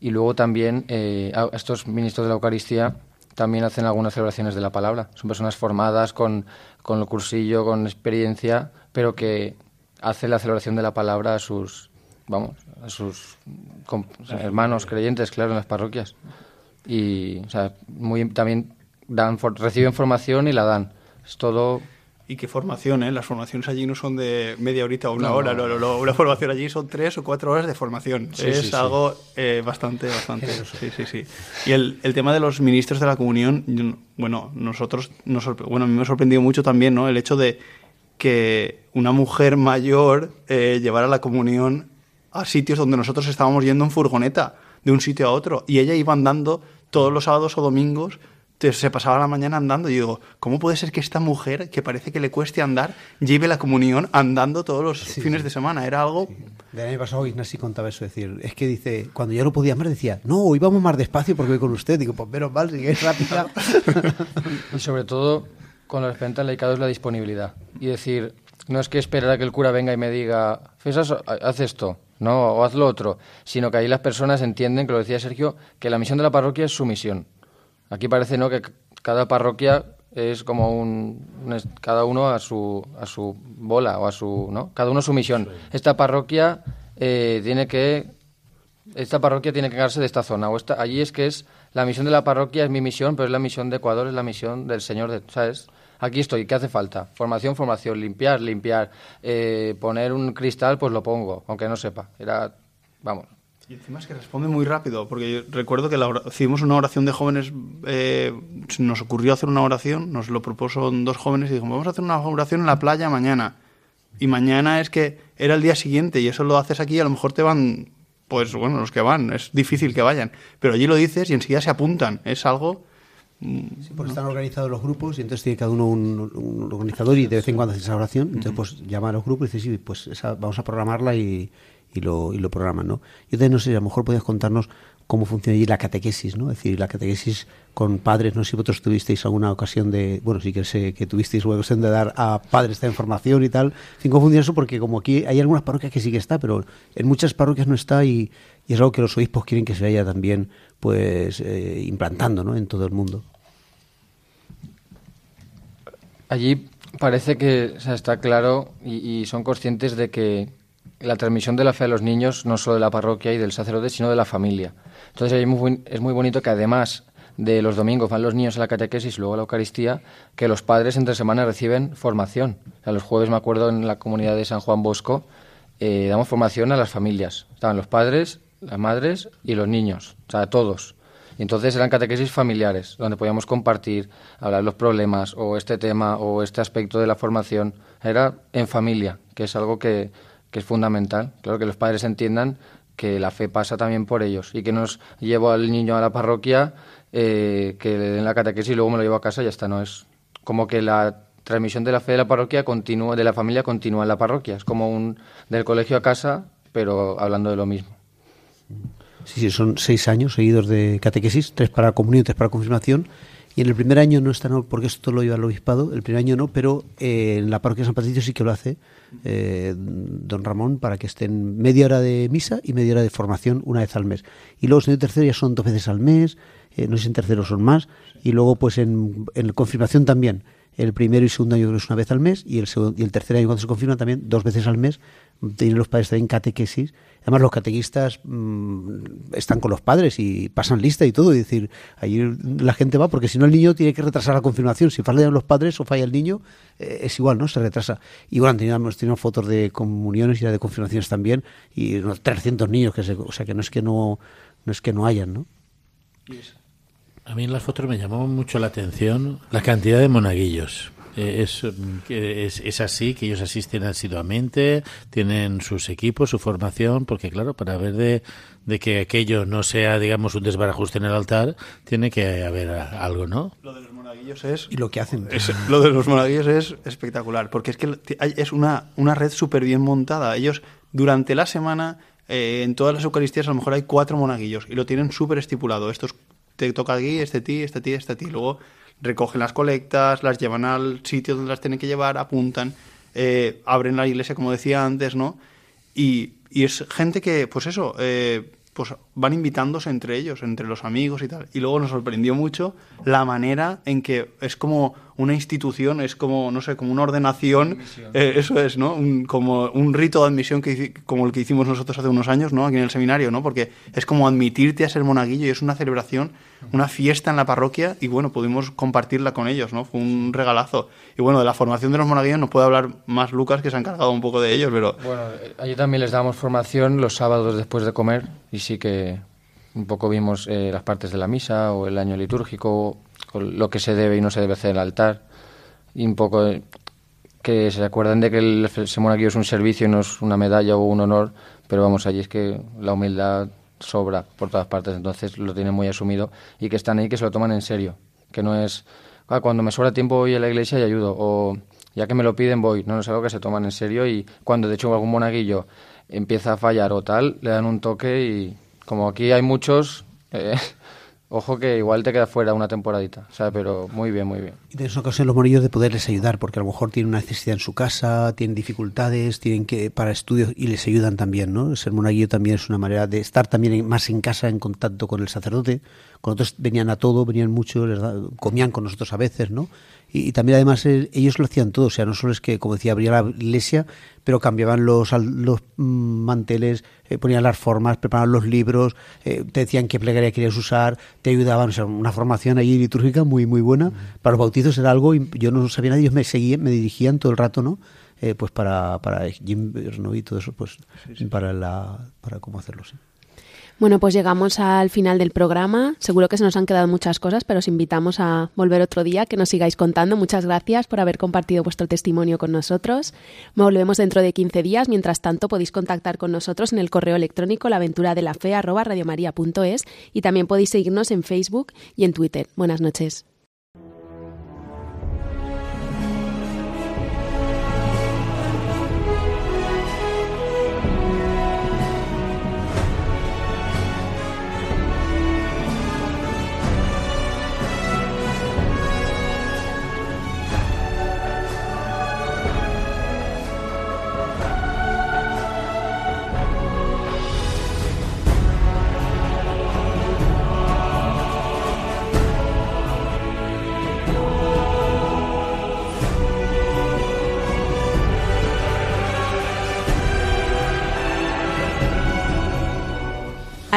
Y luego también eh, a- estos ministros de la Eucaristía también hacen algunas celebraciones de la palabra. Son personas formadas con, con el cursillo, con experiencia, pero que hacen la celebración de la palabra a sus, vamos, a sus hermanos creyentes, claro, en las parroquias. Y, o sea, muy, también dan, for- reciben formación y la dan. Es todo Y qué formación, ¿eh? Las formaciones allí no son de media horita o una No, hora, no. no. Una formación allí son tres o cuatro horas de formación. Sí, es sí, sí. algo eh, bastante, bastante. Sí, sí, sí. Y el, el tema de los ministros de la comunión, bueno, nosotros, nos bueno, a mí me ha sorprendido mucho también, ¿no? El hecho de que una mujer mayor eh, llevara la comunión a sitios donde nosotros estábamos yendo en furgoneta, de un sitio a otro, y ella iba andando todos los sábados o domingos se pasaba la mañana andando y digo, ¿cómo puede ser que esta mujer, que parece que le cueste andar, lleve la comunión andando todos los fines de semana? Era algo... Del año pasado Ignasi contaba eso, es decir, es que dice, cuando ya no podía más decía, no, hoy vamos más despacio porque voy con usted. Digo, pues menos mal, si es rápida. [laughs] Y sobre todo, con respecto al laicado es la disponibilidad. Y decir, no es que esperar a que el cura venga y me diga, "Fesas, haz esto, no, o haz lo otro, sino que ahí las personas entienden, que lo decía Sergio, que la misión de la parroquia es su misión. Aquí parece no que cada parroquia es como un, cada uno a su a su bola o a su no cada uno su misión. Esta parroquia eh, tiene que esta parroquia tiene que encargarse de esta zona o esta allí es que es la misión de la parroquia es mi misión pero es la misión de Ecuador es la misión del Señor de sabes aquí estoy qué hace falta formación formación limpiar limpiar. Eh, poner un cristal pues lo pongo aunque no sepa. Era vamos. Y encima es que responde muy rápido, porque yo recuerdo que la hicimos una oración de jóvenes, eh, nos ocurrió hacer una oración, nos lo propuso dos jóvenes y dijimos, vamos a hacer una oración en la playa mañana. Y mañana es que era el día siguiente y eso lo haces aquí, a lo mejor te van, pues bueno, los que van, es difícil que vayan. Pero allí lo dices y enseguida se apuntan, es algo Sí, porque están organizados los grupos y entonces tiene cada uno un, organizador y de vez en cuando hace esa oración. Entonces, pues llama a los grupos y dice, sí, pues vamos a programarla y, y, lo, y lo programan, ¿no? Yo entonces no sé, a lo mejor podías contarnos cómo funciona allí la catequesis, ¿no? Es decir, la catequesis con padres, no sé si vosotros tuvisteis alguna ocasión de, bueno, sí que sé que tuvisteis una ocasión de dar a padres esta información y tal. ¿Cómo funciona eso? Porque como aquí hay algunas parroquias que sí que está, pero en muchas parroquias no está y, y es algo que los obispos quieren que se vaya también, pues, eh, implantando, ¿no? En todo el mundo. Allí parece que está claro y, son conscientes de que la transmisión de la fe a los niños no solo de la parroquia y del sacerdote, sino de la familia. Entonces es muy, es muy bonito que además de los domingos van los niños a la catequesis luego a la Eucaristía, que los padres entre semana reciben formación. A los jueves, me acuerdo, en la comunidad de San Juan Bosco, eh, damos formación a las familias. Estaban los padres, las madres y los niños, o sea, todos. Y entonces eran catequesis familiares, donde podíamos compartir, hablar los problemas o este tema o este aspecto de la formación. Era en familia, que es algo que, que es fundamental. Claro que los padres entiendan que la fe pasa también por ellos y que nos llevo al niño a la parroquia, eh, que le den la catequesis y luego me lo llevo a casa y ya está. No es como que la transmisión de la fe de la parroquia continúa, de la familia continúa en la parroquia. Es como un del colegio a casa, pero hablando de lo mismo. Sí, sí, son seis años seguidos de catequesis, tres para comunión, tres para confirmación. Y en el primer año no está, no, porque esto lo lleva el obispado, el primer año no, pero eh, en la parroquia de San Patricio sí que lo hace eh, don Ramón para que estén media hora de misa y media hora de formación una vez al mes. Y luego en el tercero ya son dos veces al mes, eh, no sé si en tercero son más, y luego pues en, en confirmación también. El primero y segundo año es una vez al mes y el, segundo, y el tercer año cuando se confirma también dos veces al mes. Tienen los padres también catequesis Además, los catequistas mm, están con los padres y pasan lista y todo. Y decir, ahí la gente va, porque si no, el niño tiene que retrasar la confirmación. Si fallan los padres o falla el niño, eh, es igual, ¿no? Se retrasa. Y bueno, teníamos, teníamos fotos de comuniones y de confirmaciones también. Y unos 300 niños, que se, o sea, que no es que no, no, es que no hayan, ¿no? A mí en las fotos me llamó mucho la atención la cantidad de monaguillos. Eh, es, es, es, así, que ellos asisten asiduamente, tienen sus equipos, su formación, porque claro, para ver de, de que aquello no sea, digamos, un desbarajuste en el altar, tiene que haber algo, ¿no? Lo de los monaguillos es... Y lo que hacen. lo de los monaguillos es espectacular, porque es que es una, una red súper bien montada. Ellos, durante la semana, eh, en todas las Eucaristías, a lo mejor hay cuatro monaguillos, y lo tienen súper estipulado. Estos te toca aquí, este ti, este ti, este ti. Luego recogen las colectas, las llevan al sitio donde las tienen que llevar, apuntan, eh, abren la iglesia, como decía antes, ¿no? Y, y es gente que, pues eso, eh, pues van invitándose entre ellos, entre los amigos y tal. Y luego nos sorprendió mucho la manera en que es como una institución, es como, no sé, como una ordenación, eh, eso es, ¿no? como un rito de admisión que, como el que hicimos nosotros hace unos años, ¿no? Aquí en el seminario, ¿no? Porque es como admitirte a ser monaguillo y es una celebración, una fiesta en la parroquia y bueno, pudimos compartirla con ellos, ¿no? Fue un regalazo. Y bueno, de la formación de los monaguillos nos puede hablar más Lucas, que se ha encargado un poco de ellos, pero... Bueno, allí también les damos formación los sábados después de comer y sí que un poco vimos eh, las partes de la misa o el año litúrgico, lo que se debe y no se debe hacer en el altar, y un poco eh, que se acuerdan de que el aquí es un servicio y no es una medalla o un honor, pero vamos, allí es que la humildad sobra por todas partes, entonces lo tienen muy asumido y que están ahí, que se lo toman en serio, que no es, ah, cuando me sobra tiempo voy a la iglesia y ayudo, o ya que me lo piden voy, no, no es algo que se toman en serio y cuando de hecho algún monaguillo empieza a fallar o tal, le dan un toque y como aquí hay muchos, eh, [laughs] ojo que igual te queda fuera una temporadita, o sea, pero muy bien, muy bien. Y tienes ocasión los morillos de poderles ayudar, porque a lo mejor tienen una necesidad en su casa, tienen dificultades, tienen que para estudios y les ayudan también, ¿no? Ser monaguillo también es una manera de estar también más en casa, en contacto con el sacerdote. Cuando otros venían a todo, venían mucho, les comían con nosotros a veces, ¿no? Y, también además eh, ellos lo hacían todo, o sea, no solo es que, como decía, abría la iglesia, pero cambiaban los, los mm, manteles, eh, ponían las formas, preparaban los libros, eh, te decían qué plegaria querías usar, te ayudaban, o sea, una formación allí litúrgica muy, muy buena. Para los bautizos era algo, yo no sabía nada, ellos me seguían, me dirigían todo el rato, ¿no? pues para, para Jim ¿no? y todo eso, pues para la, para cómo hacerlo, sí. Bueno, pues llegamos al final del programa. Seguro que se nos han quedado muchas cosas, pero os invitamos a volver otro día, que nos sigáis contando. Muchas gracias por haber compartido vuestro testimonio con nosotros. Volvemos dentro de 15 días. Mientras tanto, podéis contactar con nosotros en el correo electrónico laventuradelafe.es y también podéis seguirnos en Facebook y en Twitter. Buenas noches.